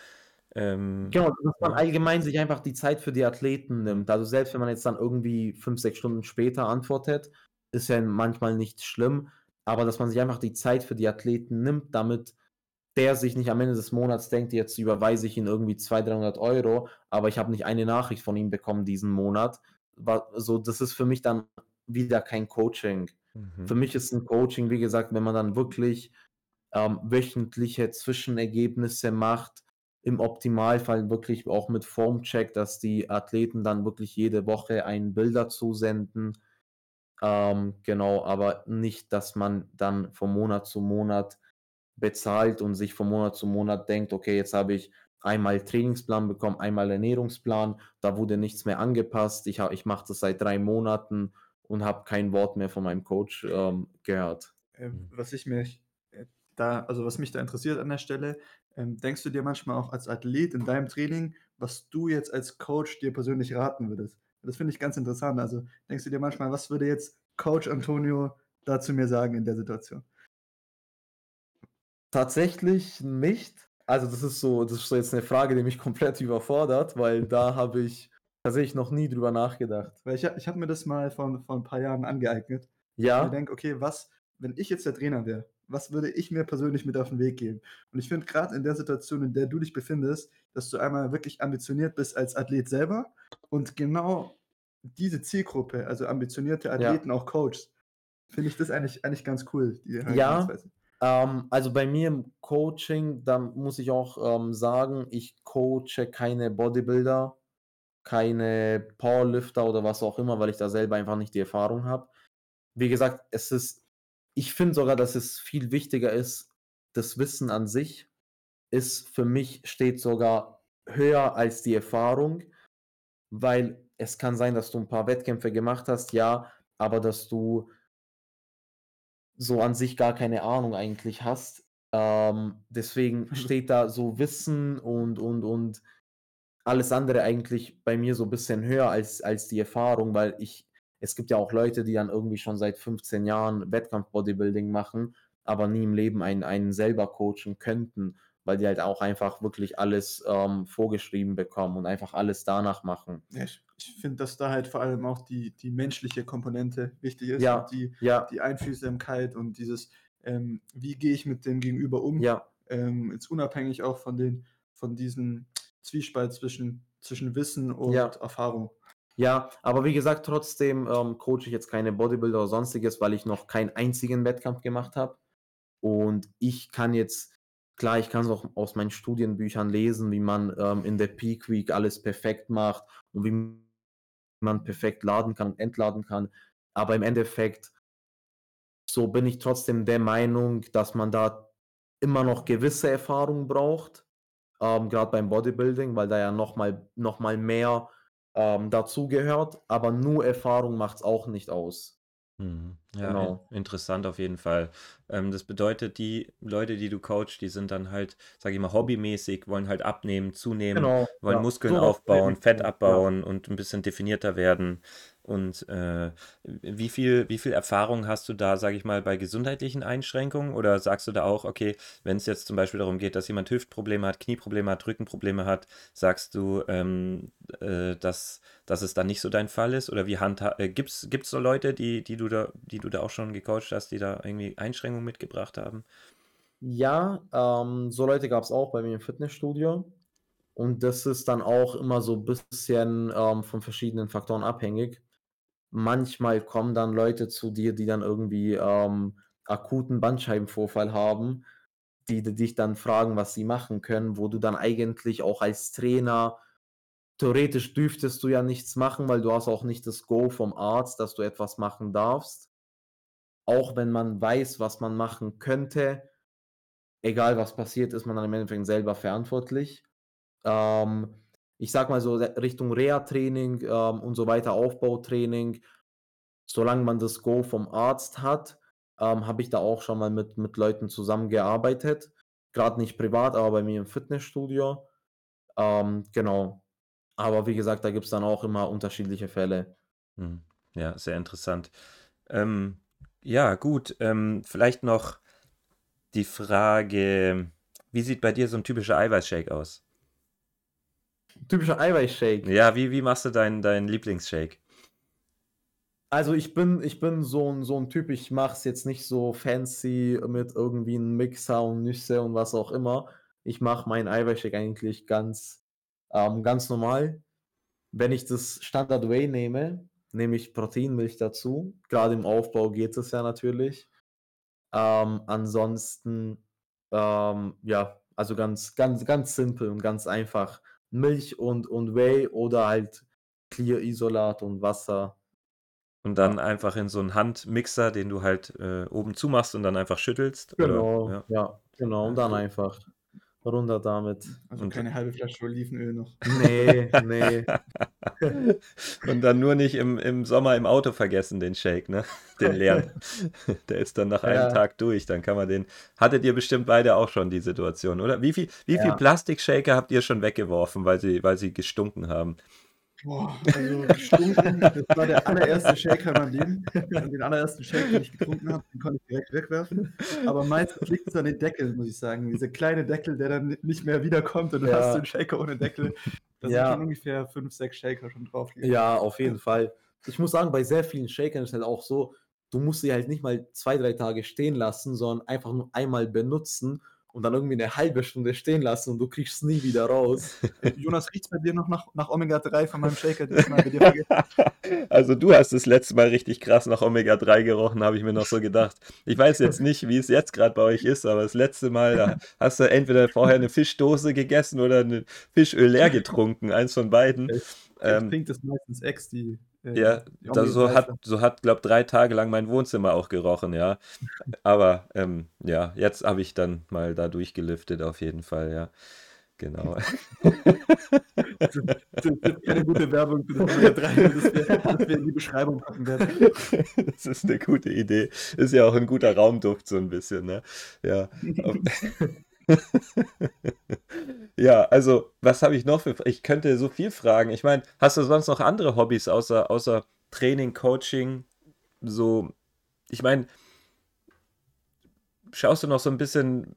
ähm, Genau, dass man allgemein sich einfach die Zeit für die Athleten nimmt. Also selbst wenn man jetzt dann irgendwie fünf, sechs Stunden später antwortet, ist ja manchmal nicht schlimm, aber dass man sich einfach die Zeit für die Athleten nimmt, damit der sich nicht am Ende des Monats denkt, jetzt überweise ich ihn irgendwie 200, 300 Euro, aber ich habe nicht eine Nachricht von ihm bekommen diesen Monat. Wa- So, das ist für mich dann wieder kein Coaching. Mhm. Für mich ist ein Coaching, wie gesagt, wenn man dann wirklich ähm, wöchentliche Zwischenergebnisse macht, im Optimalfall wirklich auch mit Formcheck, dass die Athleten dann wirklich jede Woche ein Bilder zusenden. Ähm, genau, aber nicht, dass man dann von Monat zu Monat bezahlt und sich von Monat zu Monat denkt, okay, jetzt habe ich einmal Trainingsplan bekommen, einmal Ernährungsplan, da wurde nichts mehr angepasst. Ich, ich mache das seit drei Monaten und habe kein Wort mehr von meinem Coach ähm, gehört. Ähm, Mhm. was ich mich äh, da, also was mich da interessiert an der Stelle, ähm, denkst du dir manchmal auch als Athlet in deinem Training, was du jetzt als Coach dir persönlich raten würdest? Das finde ich ganz interessant. Also denkst du dir manchmal, was würde jetzt Coach Antonio dazu mir sagen in der Situation? Tatsächlich nicht. Also das ist so, das ist so jetzt eine Frage, die mich komplett überfordert, weil da habe ich tatsächlich noch nie drüber nachgedacht. Weil ich, ich habe mir das mal vor, vor ein paar Jahren angeeignet. Ich Ja, mir denke, okay, was, wenn ich jetzt der Trainer wäre, was würde ich mir persönlich mit auf den Weg geben? Und ich finde gerade in der Situation, in der du dich befindest, dass du einmal wirklich ambitioniert bist als Athlet selber und genau diese Zielgruppe, also ambitionierte Athleten auch coachst, finde ich das eigentlich, eigentlich ganz cool, Ja. Ähm, also bei mir im Coaching, da muss ich auch ähm, sagen, ich coache keine Bodybuilder, keine Powerlifter oder was auch immer, weil ich da selber einfach nicht die Erfahrung habe. Wie gesagt, es ist, ich finde sogar, dass es viel wichtiger ist, das Wissen an sich ist für mich steht sogar höher als die Erfahrung, weil es kann sein, dass du ein paar Wettkämpfe gemacht hast, ja, aber dass du so an sich gar keine Ahnung eigentlich hast. Ähm, deswegen steht da so Wissen und, und, und alles andere eigentlich bei mir so ein bisschen höher als, als die Erfahrung, weil ich, es gibt ja auch Leute, die dann irgendwie schon seit 15 Jahren Wettkampf-Bodybuilding machen, aber nie im Leben einen, einen selber coachen könnten, weil die halt auch einfach wirklich alles ähm, vorgeschrieben bekommen und einfach alles danach machen. Ja, ich ich finde, dass da halt vor allem auch die, die menschliche Komponente wichtig ist Ja. die, Ja, die Einfühlsamkeit und dieses, ähm, wie gehe ich mit dem Gegenüber um, ja, ähm, jetzt unabhängig auch von, den, von diesem Zwiespalt zwischen, zwischen Wissen und Ja. Erfahrung. Ja, aber wie gesagt, trotzdem ähm, coache ich jetzt keine Bodybuilder oder sonstiges, weil ich noch keinen einzigen Wettkampf gemacht habe. Und ich kann jetzt, klar, ich kann es auch aus meinen Studienbüchern lesen, wie man ähm, in der Peak Week alles perfekt macht und wie man perfekt laden kann und entladen kann. Aber im Endeffekt, so bin ich trotzdem der Meinung, dass man da immer noch gewisse Erfahrung braucht, ähm, gerade beim Bodybuilding, weil da ja nochmal noch mal mehr ähm, dazugehört, aber nur Erfahrung macht es auch nicht aus. Mhm. Ja, Genau. in, interessant auf jeden Fall. Ähm, das bedeutet, die Leute, die du coachst, die sind dann halt, sag ich mal, hobbymäßig, wollen halt abnehmen, zunehmen, Genau. wollen ja. Muskeln Sowas aufbauen. Fett Ja. abbauen und ein bisschen definierter werden. Und äh, wie viel, wie viel Erfahrung hast du da, sag ich mal, bei gesundheitlichen Einschränkungen? Oder sagst du da auch, okay, wenn es jetzt zum Beispiel darum geht, dass jemand Hüftprobleme hat, Knieprobleme hat, Rückenprobleme hat, sagst du, ähm, äh, dass, dass es dann nicht so dein Fall ist? Oder wie handha äh, gibt's, gibt's so Leute, die, die du da, die du da auch schon gecoacht hast, die da irgendwie Einschränkungen mitgebracht haben? Ja, ähm, so Leute gab es auch bei mir im Fitnessstudio. Und das ist dann auch immer so ein bisschen ähm, von verschiedenen Faktoren abhängig. manchmal kommen dann Leute zu dir, die dann irgendwie ähm, akuten Bandscheibenvorfall haben, die, die dich dann fragen, was sie machen können, wo du dann eigentlich auch als Trainer theoretisch dürftest du ja nichts machen, weil du hast auch nicht das Go vom Arzt, dass du etwas machen darfst. Auch wenn man weiß, was man machen könnte, egal was passiert, ist man dann im Endeffekt selber verantwortlich. Ähm, ich sag mal so Richtung Reha-Training ähm, und so weiter, Aufbautraining, solange man das Go vom Arzt hat, ähm, habe ich da auch schon mal mit, mit Leuten zusammengearbeitet. Gerade nicht privat, aber bei mir im Fitnessstudio. Ähm, genau. Aber wie gesagt, da gibt es dann auch immer unterschiedliche Fälle. Hm. Ja, sehr interessant. Ähm, ja, gut. Ähm, vielleicht noch die Frage, wie sieht bei dir so ein typischer Eiweißshake aus? Typischer Eiweißshake. Ja, wie, wie machst du deinen dein Lieblingsshake? Also ich bin, ich bin so ein, so ein Typ, ich mache es jetzt nicht so fancy mit irgendwie einem Mixer und Nüsse und was auch immer. Ich mache meinen Eiweißshake eigentlich ganz, ähm, ganz normal. Wenn ich das Standard Way nehme, nehme ich Proteinmilch dazu. Gerade im Aufbau geht es ja natürlich. Ähm, ansonsten, ähm, ja, also ganz, ganz, ganz simpel und ganz einfach. Milch und, und Whey oder halt Clear-Isolat und Wasser. Und dann ja. einfach in so einen Handmixer, den du halt äh, oben zumachst und dann einfach schüttelst. Genau, oder? Ja. ja, genau. Und dann einfach runter damit. Also und keine halbe Flasche Olivenöl noch. Nee, nee. *laughs* und dann nur nicht im, im Sommer im Auto vergessen, den Shake, ne? Den leeren. *laughs* Der ist dann nach einem ja. Tag durch. Dann kann man den. Hattet ihr bestimmt beide auch schon die Situation, oder? Wie viel, wie ja. viel Plastikshaker habt ihr schon weggeworfen, weil sie, weil sie gestunken haben? Boah, also gestunken, das war der allererste Shaker in meinem Leben. Den allerersten Shake, den ich getrunken habe, den konnte ich direkt wegwerfen. Aber meistens liegt es an den Deckel, muss ich sagen. Dieser kleine Deckel, der dann nicht mehr wiederkommt und du ja. hast den Shaker ohne Deckel. Da ja. sind schon ungefähr fünf, sechs Shaker schon drauf. Ja, auf jeden Fall. Ich muss sagen, bei sehr vielen Shakern ist es halt auch so, du musst sie halt nicht mal zwei, drei Tage stehen lassen, sondern einfach nur einmal benutzen und dann irgendwie eine halbe Stunde stehen lassen und du kriegst es nie wieder raus. *laughs* Jonas, riecht es bei dir noch nach, nach Omega-3 von meinem Shaker? *laughs* also du hast das letzte Mal richtig krass nach Omega-3 gerochen, habe ich mir noch so gedacht. Ich weiß jetzt nicht, wie es jetzt gerade bei euch ist, aber das letzte Mal, da hast du entweder vorher eine Fischdose gegessen oder ein Fischöl leer getrunken, eins von beiden. Ich, ähm, trinkt es meistens Ex, die ja, das, so hat, so hat, glaube drei Tage lang mein Wohnzimmer auch gerochen, ja. Aber ähm, ja, jetzt habe ich dann mal da durchgelüftet, auf jeden Fall, ja. Genau. *laughs* *laughs* das ist keine gute Werbung für das Omega 3, das wir, das wir in die Beschreibung packen werden. *laughs* Das ist eine gute Idee. Ist ja auch ein guter Raumduft, so ein bisschen, ne? Ja. *laughs* ja, also, was habe ich noch für. Ich könnte so viel fragen. Ich meine, hast du sonst noch andere Hobbys außer, außer Training, Coaching? So, ich meine, schaust du noch so ein bisschen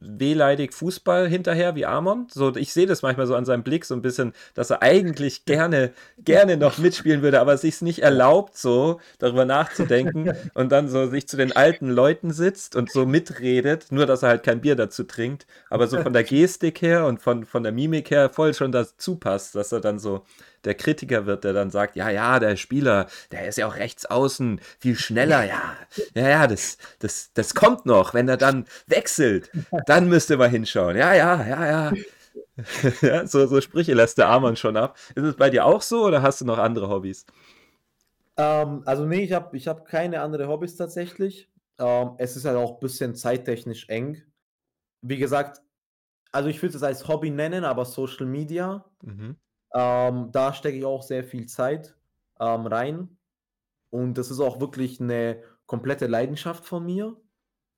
wehleidig Fußball hinterher wie Amon. So, ich sehe das manchmal so an seinem Blick so ein bisschen, dass er eigentlich gerne, gerne noch mitspielen würde, aber sich nicht erlaubt, so darüber nachzudenken *laughs* und dann so sich zu den alten Leuten sitzt und so mitredet, nur dass er halt kein Bier dazu trinkt, aber so von der Gestik her und von, von der Mimik her voll schon dazu passt, dass er dann so der Kritiker wird, der dann sagt, ja, ja, der Spieler, der ist ja auch rechts außen viel schneller, ja, ja, ja, das, das, das kommt noch, wenn er dann wechselt, dann müsste man hinschauen, ja, ja, ja, ja. *laughs* ja so, so Sprüche lässt der Armand schon ab. Ist es bei dir auch so oder hast du noch andere Hobbys? Ähm, also nee, ich habe ich hab keine andere Hobbys tatsächlich. Ähm, es ist halt auch ein bisschen zeittechnisch eng. Wie gesagt, also ich würde es als Hobby nennen, aber Social Media. Mhm. Ähm, da stecke ich auch sehr viel Zeit ähm, rein. Und das ist auch wirklich eine komplette Leidenschaft von mir.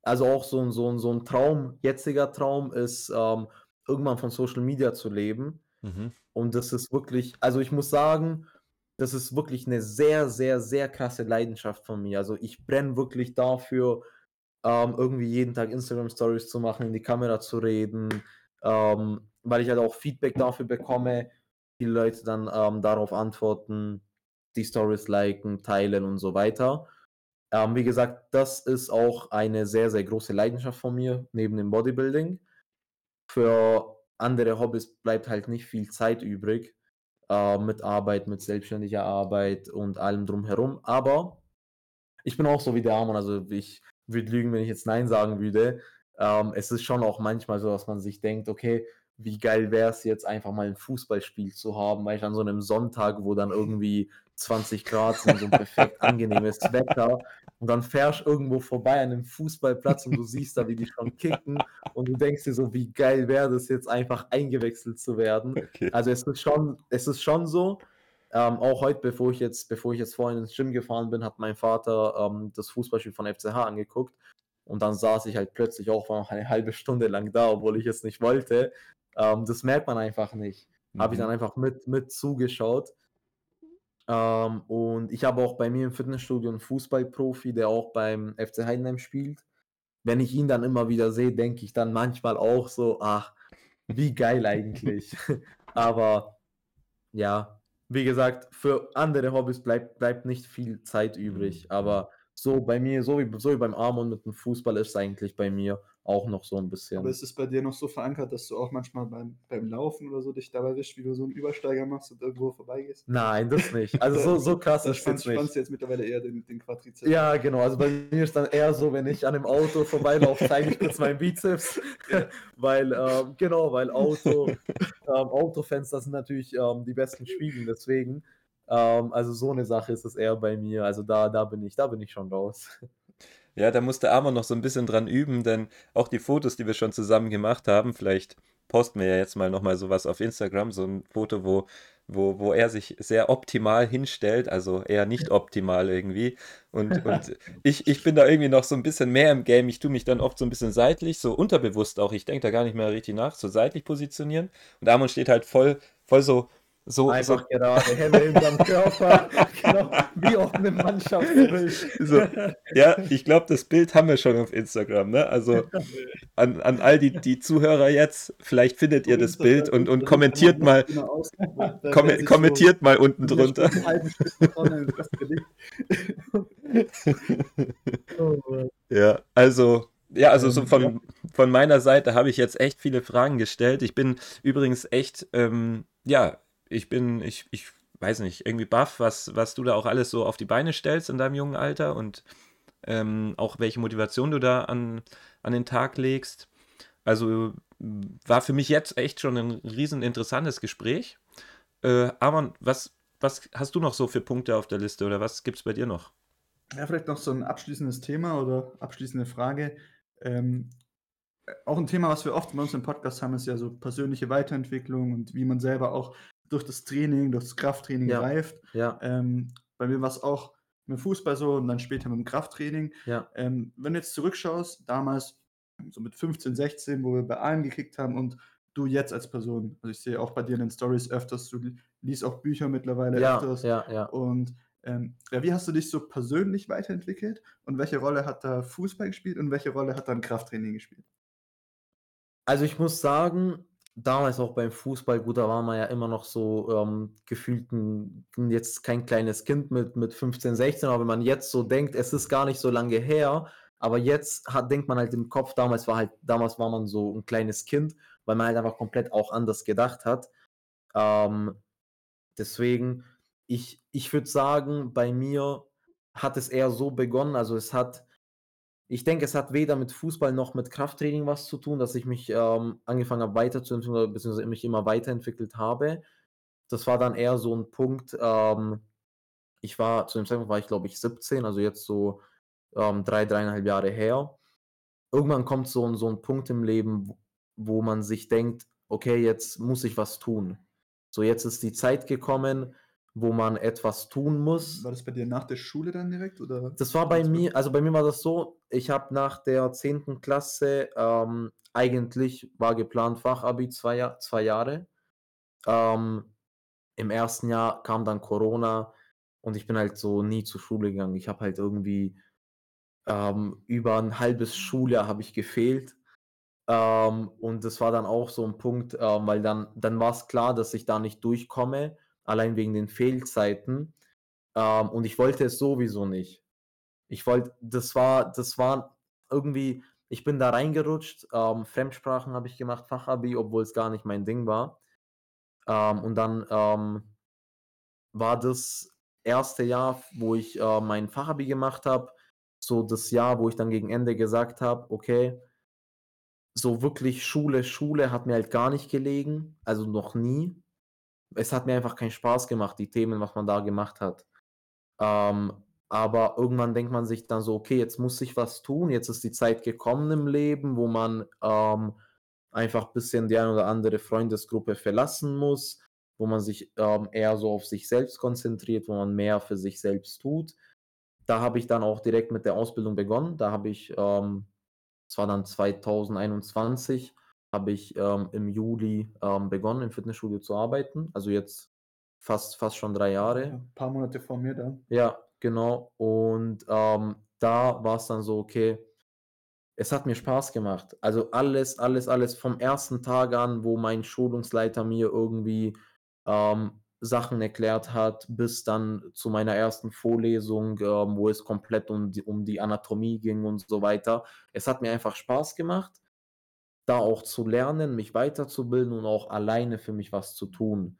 Also auch so ein, so ein, so ein Traum, jetziger Traum ist, ähm, irgendwann von Social Media zu leben. Mhm. Und das ist wirklich, also ich muss sagen, das ist wirklich eine sehr, sehr, sehr krasse Leidenschaft von mir. Also ich brenne wirklich dafür, ähm, irgendwie jeden Tag Instagram Stories zu machen, in die Kamera zu reden, ähm, weil ich halt auch Feedback dafür bekomme, viele Leute dann ähm, darauf antworten, die Stories liken, teilen und so weiter. Ähm, wie gesagt, das ist auch eine sehr, sehr große Leidenschaft von mir, neben dem Bodybuilding. Für andere Hobbys bleibt halt nicht viel Zeit übrig. äh, mit Arbeit, mit selbstständiger Arbeit und allem drumherum. Aber ich bin auch so wie der Armon, also ich würde lügen, wenn ich jetzt Nein sagen würde. Ähm, es ist schon auch manchmal so, dass man sich denkt, okay, wie geil wäre es jetzt einfach mal ein Fußballspiel zu haben, weil ich an so einem Sonntag, wo dann irgendwie 20 Grad sind, so ein perfekt *laughs* angenehmes Wetter und dann fährst irgendwo vorbei an einem Fußballplatz und du siehst da, wie die schon kicken und du denkst dir so, wie geil wäre das jetzt einfach eingewechselt zu werden. Okay. Also es ist schon, es ist schon so, ähm, auch heute, bevor ich jetzt, bevor ich jetzt vorhin ins Gym gefahren bin, hat mein Vater ähm, das Fußballspiel von FCH angeguckt und dann saß ich halt plötzlich auch noch eine halbe Stunde lang da, obwohl ich es nicht wollte. Ähm, das merkt man einfach nicht. Mhm. Habe ich dann einfach mit, mit zugeschaut. Ähm, und ich habe auch bei mir im Fitnessstudio einen Fußballprofi, der auch beim FC Heidenheim spielt. Wenn ich ihn dann immer wieder sehe, denke ich dann manchmal auch so, ach, wie geil eigentlich. *laughs* Aber ja, wie gesagt, für andere Hobbys bleibt, bleibt nicht viel Zeit übrig. Mhm. Aber so bei mir, so wie, so wie beim Arm und mit dem Fußball ist es eigentlich bei mir auch noch so ein bisschen. Aber ist es bei dir noch so verankert, dass du auch manchmal beim, beim Laufen oder so dich dabei erwischt, wie du so einen Übersteiger machst und irgendwo vorbeigehst? Nein, das nicht. Also so, so *laughs* krass ist es nicht. spannst jetzt mittlerweile eher den, den Quadrizeps. Ja, genau. Also bei mir ist dann eher so, wenn ich an einem Auto vorbeilaufe, zeige ich kurz meinen Bizeps. *laughs* weil, ähm, genau, weil Auto, ähm, Autofenster sind natürlich ähm, die besten Spiegel, deswegen. Ähm, also so eine Sache ist es eher bei mir. Also da, da bin ich, da bin ich schon raus. Ja, da musste Armer noch so ein bisschen dran üben, denn auch die Fotos, die wir schon zusammen gemacht haben, vielleicht posten wir ja jetzt mal nochmal sowas auf Instagram, so ein Foto, wo, wo, wo er sich sehr optimal hinstellt, also eher nicht optimal irgendwie. Und, *laughs* und ich, ich bin da irgendwie noch so ein bisschen mehr im Game. Ich tue mich dann oft so ein bisschen seitlich, so unterbewusst auch. Ich denke da gar nicht mehr richtig nach, so seitlich positionieren. Und Amon steht halt voll, voll so so, Einfach so. gerade, Hände hinterm Körper, *laughs* genau, wie auf einem Mannschaftsbild. So, ja, ich glaube, das Bild haben wir schon auf Instagram, ne? Also an, an all die, die Zuhörer jetzt, vielleicht findet ihr das Bild und, und kommentiert mal, *laughs* kom kommentiert mal unten drunter. *laughs* Ja, also ja, also so von, von meiner Seite habe ich jetzt echt viele Fragen gestellt. Ich bin übrigens echt, ähm, ja, ich bin, ich, ich weiß nicht, irgendwie baff, was, was du da auch alles so auf die Beine stellst in deinem jungen Alter und ähm, auch welche Motivation du da an, an den Tag legst. Also war für mich jetzt echt schon ein riesen interessantes Gespräch. Äh, Arman, was, was hast du noch so für Punkte auf der Liste oder was gibt es bei dir noch? Ja, vielleicht noch so ein abschließendes Thema oder abschließende Frage. Ähm, auch ein Thema, was wir oft bei uns im Podcast haben, ist ja so persönliche Weiterentwicklung und wie man selber auch durch das Training, durch das Krafttraining ja. reift. Ja. Ähm, bei mir war es auch mit dem Fußball so und dann später mit dem Krafttraining. Ja. Ähm, wenn du jetzt zurückschaust, damals so mit 15, 16, wo wir bei allen gekickt haben und du jetzt als Person, also ich sehe auch bei dir in den Stories öfters, du liest auch Bücher mittlerweile ja, öfters. Ja, ja. Und ähm, ja, wie hast du dich so persönlich weiterentwickelt und welche Rolle hat da Fußball gespielt und welche Rolle hat dann Krafttraining gespielt? Also ich muss sagen, damals auch beim Fußball, gut, da war man ja immer noch so ähm, gefühlt ein, jetzt kein kleines Kind mit, mit 15, 16, aber wenn man jetzt so denkt, es ist gar nicht so lange her, aber jetzt hat, denkt man halt im Kopf, damals war halt, damals war man so ein kleines Kind, weil man halt einfach komplett auch anders gedacht hat. Ähm, deswegen, ich, ich würde sagen, bei mir hat es eher so begonnen, also es hat ich denke, es hat weder mit Fußball noch mit Krafttraining was zu tun, dass ich mich ähm, angefangen habe weiterzuentwickeln, beziehungsweise mich immer weiterentwickelt habe. Das war dann eher so ein Punkt, ähm, ich war, zu dem Zeitpunkt war ich glaube ich 17, also jetzt so ähm, drei, dreieinhalb Jahre her. Irgendwann kommt so, so ein Punkt im Leben, wo man sich denkt, okay, jetzt muss ich was tun. So, jetzt ist die Zeit gekommen, wo man etwas tun muss. War das bei dir nach der Schule dann direkt? Oder? Das war bei mir, also bei mir war das so, ich habe nach der 10. Klasse ähm, eigentlich war geplant Fachabi zwei, zwei Jahre. Ähm, Im ersten Jahr kam dann Corona und ich bin halt so nie zur Schule gegangen. Ich habe halt irgendwie ähm, über ein halbes Schuljahr habe ich gefehlt. Ähm, und das war dann auch so ein Punkt, ähm, weil dann, dann war es klar, dass ich da nicht durchkomme allein wegen den Fehlzeiten. Ähm, und ich wollte es sowieso nicht. Ich wollte, das war, das war irgendwie, ich bin da reingerutscht. Ähm, Fremdsprachen habe ich gemacht, Fachabi, obwohl es gar nicht mein Ding war. Ähm, und dann ähm, war das erste Jahr, wo ich äh, mein Fachabi gemacht habe, so das Jahr, wo ich dann gegen Ende gesagt habe, okay, so wirklich Schule, Schule hat mir halt gar nicht gelegen, also noch nie. Es hat mir einfach keinen Spaß gemacht, die Themen, was man da gemacht hat. Ähm, aber irgendwann denkt man sich dann so, okay, jetzt muss ich was tun, jetzt ist die Zeit gekommen im Leben, wo man ähm, einfach ein bisschen die eine oder andere Freundesgruppe verlassen muss, wo man sich ähm, eher so auf sich selbst konzentriert, wo man mehr für sich selbst tut. Da habe ich dann auch direkt mit der Ausbildung begonnen. Da habe ich, ähm, es war dann 2021, habe ich ähm, im Juli ähm, begonnen, im Fitnessstudio zu arbeiten. Also jetzt fast, fast schon drei Jahre. Ja, ein paar Monate vor mir dann. Ja, genau. Und ähm, da war es dann so, okay, es hat mir Spaß gemacht. Also alles, alles, alles vom ersten Tag an, wo mein Schulungsleiter mir irgendwie ähm, Sachen erklärt hat, bis dann zu meiner ersten Vorlesung, ähm, wo es komplett um die, um die Anatomie ging und so weiter. Es hat mir einfach Spaß gemacht, da auch zu lernen, mich weiterzubilden und auch alleine für mich was zu tun.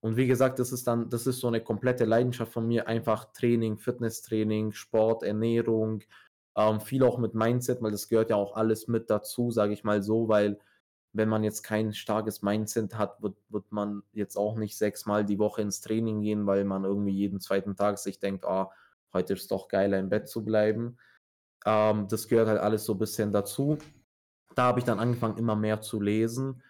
Und wie gesagt, das ist dann, das ist so eine komplette Leidenschaft von mir, einfach Training, Fitnesstraining, Sport, Ernährung, ähm, viel auch mit Mindset, weil das gehört ja auch alles mit dazu, sage ich mal so, weil wenn man jetzt kein starkes Mindset hat, wird, wird man jetzt auch nicht sechsmal die Woche ins Training gehen, weil man irgendwie jeden zweiten Tag sich denkt, ah, heute ist doch geiler im Bett zu bleiben. Ähm, das gehört halt alles so ein bisschen dazu. Da habe ich dann angefangen, immer mehr zu lesen,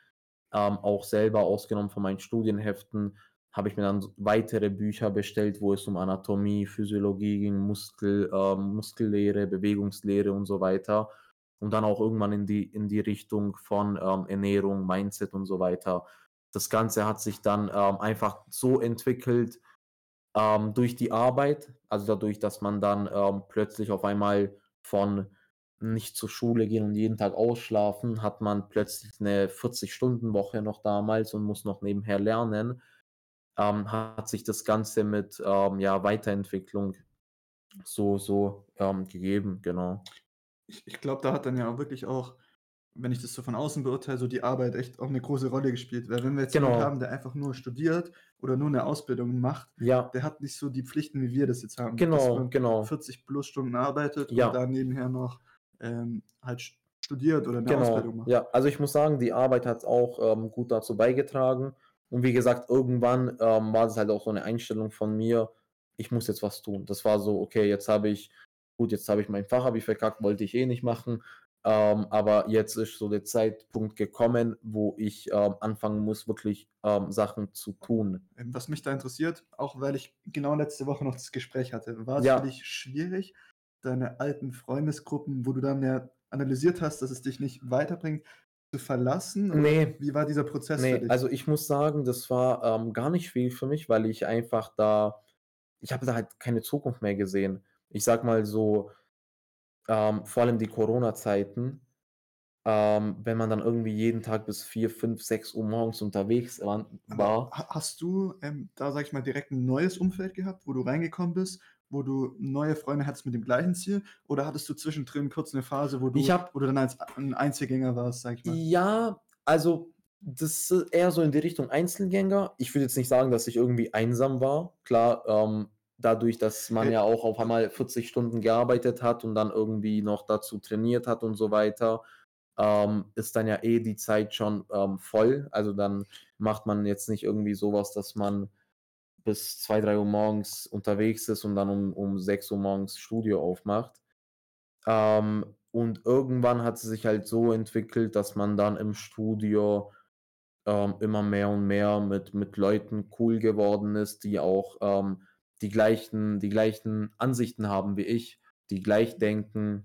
ähm, auch selber ausgenommen von meinen Studienheften, habe ich mir dann weitere Bücher bestellt, wo es um Anatomie, Physiologie ging, Muskel, ähm, Muskellehre, Bewegungslehre und so weiter. Und dann auch irgendwann in die, in die Richtung von ähm, Ernährung, Mindset und so weiter. Das Ganze hat sich dann ähm, einfach so entwickelt ähm, durch die Arbeit, also dadurch, dass man dann ähm, plötzlich auf einmal von nicht zur Schule gehen und jeden Tag ausschlafen, hat man plötzlich eine 40-Stunden-Woche noch damals und muss noch nebenher lernen, ähm, hat sich das Ganze mit ähm, ja, Weiterentwicklung so, so ähm, gegeben, genau. Ich, ich glaube, da hat dann ja auch wirklich auch, wenn ich das so von außen beurteile, so die Arbeit echt auch eine große Rolle gespielt. Weil wenn wir jetzt Genau. jemanden haben, der einfach nur studiert oder nur eine Ausbildung macht, Ja, der hat nicht so die Pflichten, wie wir das jetzt haben. genau, genau. 40 plus Stunden arbeitet Ja. und da nebenher noch ähm, halt st- studiert oder eine Genau, Ausbildung macht. ja, also ich muss sagen, die Arbeit hat auch ähm, gut dazu beigetragen. Und wie gesagt, irgendwann ähm, war das halt auch so eine Einstellung von mir, ich muss jetzt was tun. Das war so, okay, jetzt habe ich, gut, jetzt habe ich mein Fachabi verkackt, wollte ich eh nicht machen. Ähm, aber jetzt ist so der Zeitpunkt gekommen, wo ich ähm, anfangen muss, wirklich ähm, Sachen zu tun. Ähm, Was mich da interessiert, auch weil ich genau letzte Woche noch das Gespräch hatte, war es Ja. für dich schwierig, deine alten Freundesgruppen, wo du dann ja analysiert hast, dass es dich nicht weiterbringt, zu verlassen? Oder Nee. Wie war dieser Prozess für Nee, dich? also ich muss sagen, das war ähm, gar nicht viel für mich, weil ich einfach da, ich habe da halt keine Zukunft mehr gesehen. Ich sag mal so, ähm, vor allem die Corona-Zeiten, ähm, wenn man dann irgendwie jeden Tag bis 4, 5, 6 Uhr morgens unterwegs war, Aber hast du ähm, da, sag ich mal, direkt ein neues Umfeld gehabt, wo du reingekommen bist, wo du neue Freunde hattest mit dem gleichen Ziel? Oder hattest du zwischendrin kurz eine Phase, wo du, Ich hab- wo du dann als ein Einzelgänger warst, sag ich mal? Ja, also das ist eher so in die Richtung Einzelgänger. Ich würde jetzt nicht sagen, dass ich irgendwie einsam war. Klar, ähm, dadurch, dass man Äh, ja auch auf einmal 40 Stunden gearbeitet hat und dann irgendwie noch dazu trainiert hat und so weiter, ähm, ist dann ja eh die Zeit schon ähm, voll. Also dann macht man jetzt nicht irgendwie sowas, dass man bis 2, 3 Uhr morgens unterwegs ist und dann um, um 6 Uhr morgens Studio aufmacht. Ähm, und irgendwann hat es sich halt so entwickelt, dass man dann im Studio ähm, immer mehr und mehr mit, mit Leuten cool geworden ist, die auch ähm, die, gleichen, die gleichen Ansichten haben wie ich, die gleich denken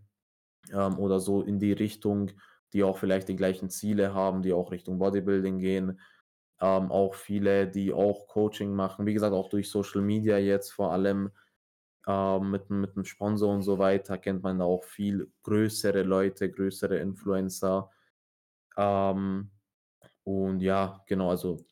ähm, oder so in die Richtung, die auch vielleicht die gleichen Ziele haben, die auch Richtung Bodybuilding gehen. Ähm, auch viele, die auch Coaching machen, wie gesagt, auch durch Social Media jetzt vor allem ähm, mit, mit einem Sponsor und so weiter kennt man da auch viel größere Leute, größere Influencer. Ähm, und ja, genau, also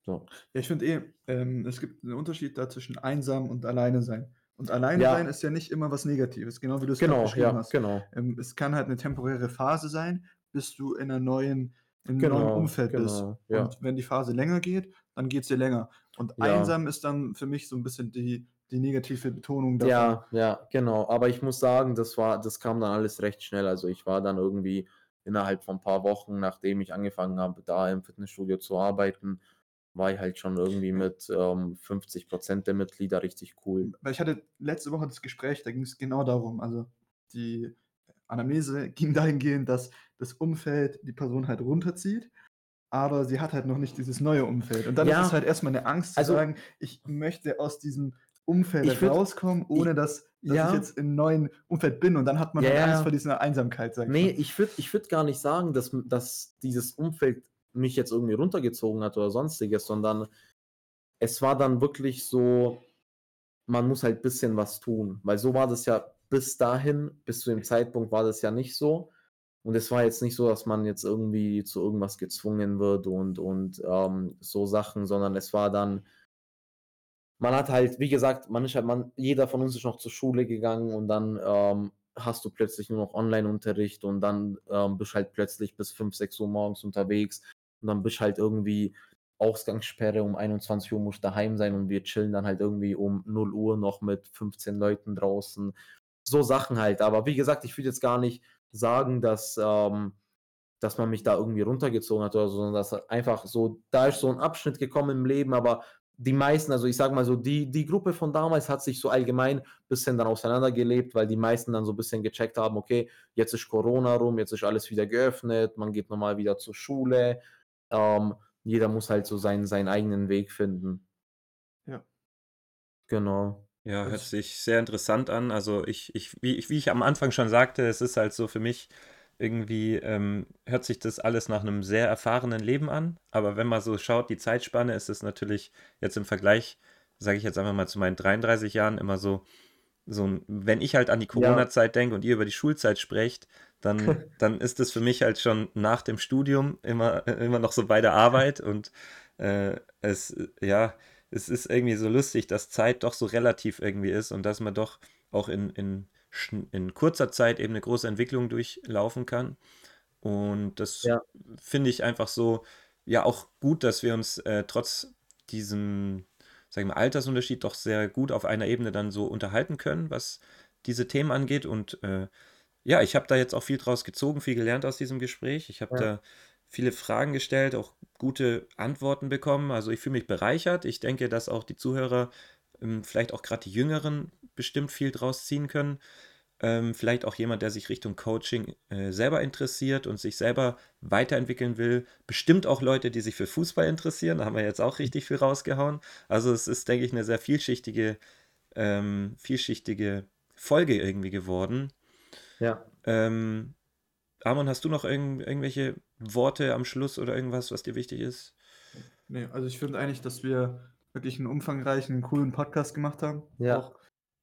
so. Ja, ich finde eh, ähm, es gibt einen Unterschied da zwischen einsam und alleine sein. Und alleine Ja. sein ist ja nicht immer was Negatives, genau wie du es gerade Genau, beschrieben ja, hast. genau. Ähm, es kann halt eine temporäre Phase sein, bis du in einer neuen im Genau, neuen Umfeld bist. genau, ja. Und wenn die Phase länger geht, dann geht es dir länger. Und Ja. einsam ist dann für mich so ein bisschen die, die negative Betonung davon. Ja, ja, genau. Aber ich muss sagen, das war, das kam dann alles recht schnell. Also ich war dann irgendwie innerhalb von ein paar Wochen, nachdem ich angefangen habe, da im Fitnessstudio zu arbeiten, war ich halt schon irgendwie mit ähm, 50 Prozent der Mitglieder richtig cool. Weil ich hatte letzte Woche das Gespräch, da ging es genau darum. Also die Anamnese *laughs* ging dahingehend, dass das Umfeld die Person halt runterzieht, aber sie hat halt noch nicht dieses neue Umfeld. Und dann Ja. ist es halt erstmal eine Angst zu Also- sagen, ich möchte aus diesem Umfeld Ich würd- rauskommen, ohne dass, dass Ja. ich jetzt im neuen Umfeld bin. Und dann hat man Ja, halt ja. Angst vor dieser Einsamkeit, sag ich Nee, mal. ich würde ich würd gar nicht sagen, dass, dass dieses Umfeld mich jetzt irgendwie runtergezogen hat oder sonstiges, sondern es war dann wirklich so, man muss halt ein bisschen was tun. Weil so war das ja bis dahin, bis zu dem Zeitpunkt war das ja nicht so. Und es war jetzt nicht so, dass man jetzt irgendwie zu irgendwas gezwungen wird und, und ähm, so Sachen, sondern es war dann, man hat halt, wie gesagt, man ist halt, man, jeder von uns ist noch zur Schule gegangen und dann ähm, hast du plötzlich nur noch Online-Unterricht und dann ähm, bist halt plötzlich bis 5, 6 Uhr morgens unterwegs und dann bist halt irgendwie Ausgangssperre, um 21 Uhr musst daheim sein und wir chillen dann halt irgendwie um 0 Uhr noch mit 15 Leuten draußen. So Sachen halt. Aber wie gesagt, ich würde jetzt gar nicht sagen, dass, ähm, dass man mich da irgendwie runtergezogen hat oder so, sondern dass einfach so, da ist so ein Abschnitt gekommen im Leben, aber die meisten, also ich sag mal so, die, die Gruppe von damals hat sich so allgemein ein bisschen dann auseinandergelebt, weil die meisten dann so ein bisschen gecheckt haben, okay, jetzt ist Corona rum, jetzt ist alles wieder geöffnet, man geht nochmal wieder zur Schule. Ähm, jeder muss halt so seinen, seinen eigenen Weg finden. Ja. Genau. Ja, hört sich sehr interessant an. Also ich, ich, wie, ich, wie ich am Anfang schon sagte, es ist halt so für mich irgendwie, ähm, hört sich das alles nach einem sehr erfahrenen Leben an. Aber wenn man so schaut, die Zeitspanne ist es natürlich jetzt im Vergleich, sage ich jetzt einfach mal zu meinen 33 Jahren, immer so, so ein, wenn ich halt an die Corona-Zeit denke und ihr über die Schulzeit sprecht, dann, *laughs* dann ist das für mich halt schon nach dem Studium immer, immer noch so bei der Arbeit und äh, es, ja, es ist irgendwie so lustig, dass Zeit doch so relativ irgendwie ist und dass man doch auch in, in, in kurzer Zeit eben eine große Entwicklung durchlaufen kann. Und das Ja. finde ich einfach so, ja, auch gut, dass wir uns äh, trotz diesem, sag ich mal, Altersunterschied doch sehr gut auf einer Ebene dann so unterhalten können, was diese Themen angeht. Und äh, ja, ich habe da jetzt auch viel draus gezogen, viel gelernt aus diesem Gespräch. Ich habe Ja. da viele Fragen gestellt, auch gute Antworten bekommen. Also ich fühle mich bereichert. Ich denke, dass auch die Zuhörer, ähm, vielleicht auch gerade die Jüngeren, bestimmt viel draus ziehen können. Ähm, vielleicht auch jemand, der sich Richtung Coaching äh, selber interessiert und sich selber weiterentwickeln will. Bestimmt auch Leute, die sich für Fußball interessieren. Da haben wir jetzt auch richtig viel rausgehauen. Also es ist, denke ich, eine sehr vielschichtige, ähm, vielschichtige Folge irgendwie geworden. Ja. Ähm, Amon, hast du noch irgend, irgendwelche Worte am Schluss oder irgendwas, was dir wichtig ist? Nee, also ich finde eigentlich, dass wir wirklich einen umfangreichen, coolen Podcast gemacht haben. Ja. Auch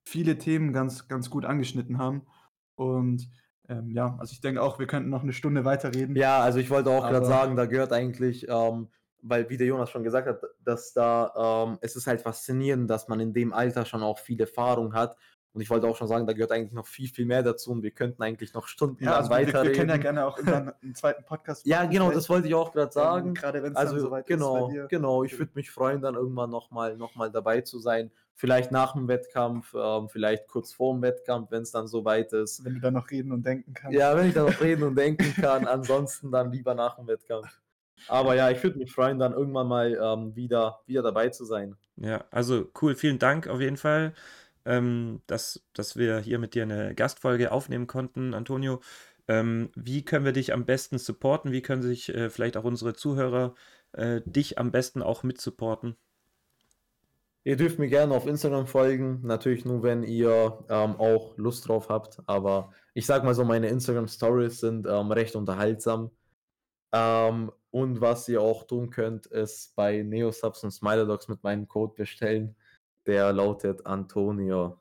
viele Themen ganz, ganz gut angeschnitten haben. Und ähm, ja, also ich denke auch, wir könnten noch eine Stunde weiterreden. Ja, also ich wollte auch gerade sagen, da gehört eigentlich, ähm, weil wie der Jonas schon gesagt hat, dass da, ähm, es ist halt faszinierend, dass man in dem Alter schon auch viel Erfahrung hat. Und ich wollte auch schon sagen, da gehört eigentlich noch viel, viel mehr dazu und wir könnten eigentlich noch Stunden Ja, also wir, wir weiterreden. können ja gerne auch unseren einen zweiten Podcast Ja, genau, das wollte ich auch gerade sagen. Ähm, Gerade wenn es Also dann soweit genau, ist bei dir. genau. Ich würde mich freuen, dann irgendwann nochmal noch mal dabei zu sein. Vielleicht nach dem Wettkampf, ähm, vielleicht kurz vor dem Wettkampf, wenn es dann soweit ist. Wenn du dann noch reden und denken kannst. Ja, wenn ich dann noch reden und denken kann, ansonsten dann lieber nach dem Wettkampf. Aber ja, ich würde mich freuen, dann irgendwann mal ähm, wieder, wieder dabei zu sein. Ja, also cool, vielen Dank auf jeden Fall, ähm, dass, dass wir hier mit dir eine Gastfolge aufnehmen konnten, Antonio. Ähm, wie können wir dich am besten supporten? Wie können sich äh, vielleicht auch unsere Zuhörer äh, dich am besten auch mitsupporten? Ihr dürft mir gerne auf Instagram folgen, natürlich nur, wenn ihr ähm, auch Lust drauf habt. Aber ich sag mal so, meine Instagram Stories sind ähm, recht unterhaltsam. Ähm, und was ihr auch tun könnt, ist bei Neosubs und Smilerdogs mit meinem Code bestellen. Der lautet Antonio.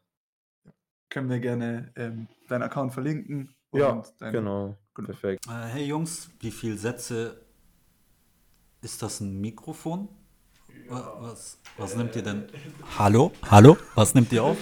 Können wir gerne ähm, deinen Account verlinken. Ja, und dein- genau. genau. Perfekt. Äh, hey Jungs, wie viele Sätze ist das ein Mikrofon? Wa- Was, was nimmt ihr denn? Hallo? Hallo? Was nimmt ihr auf?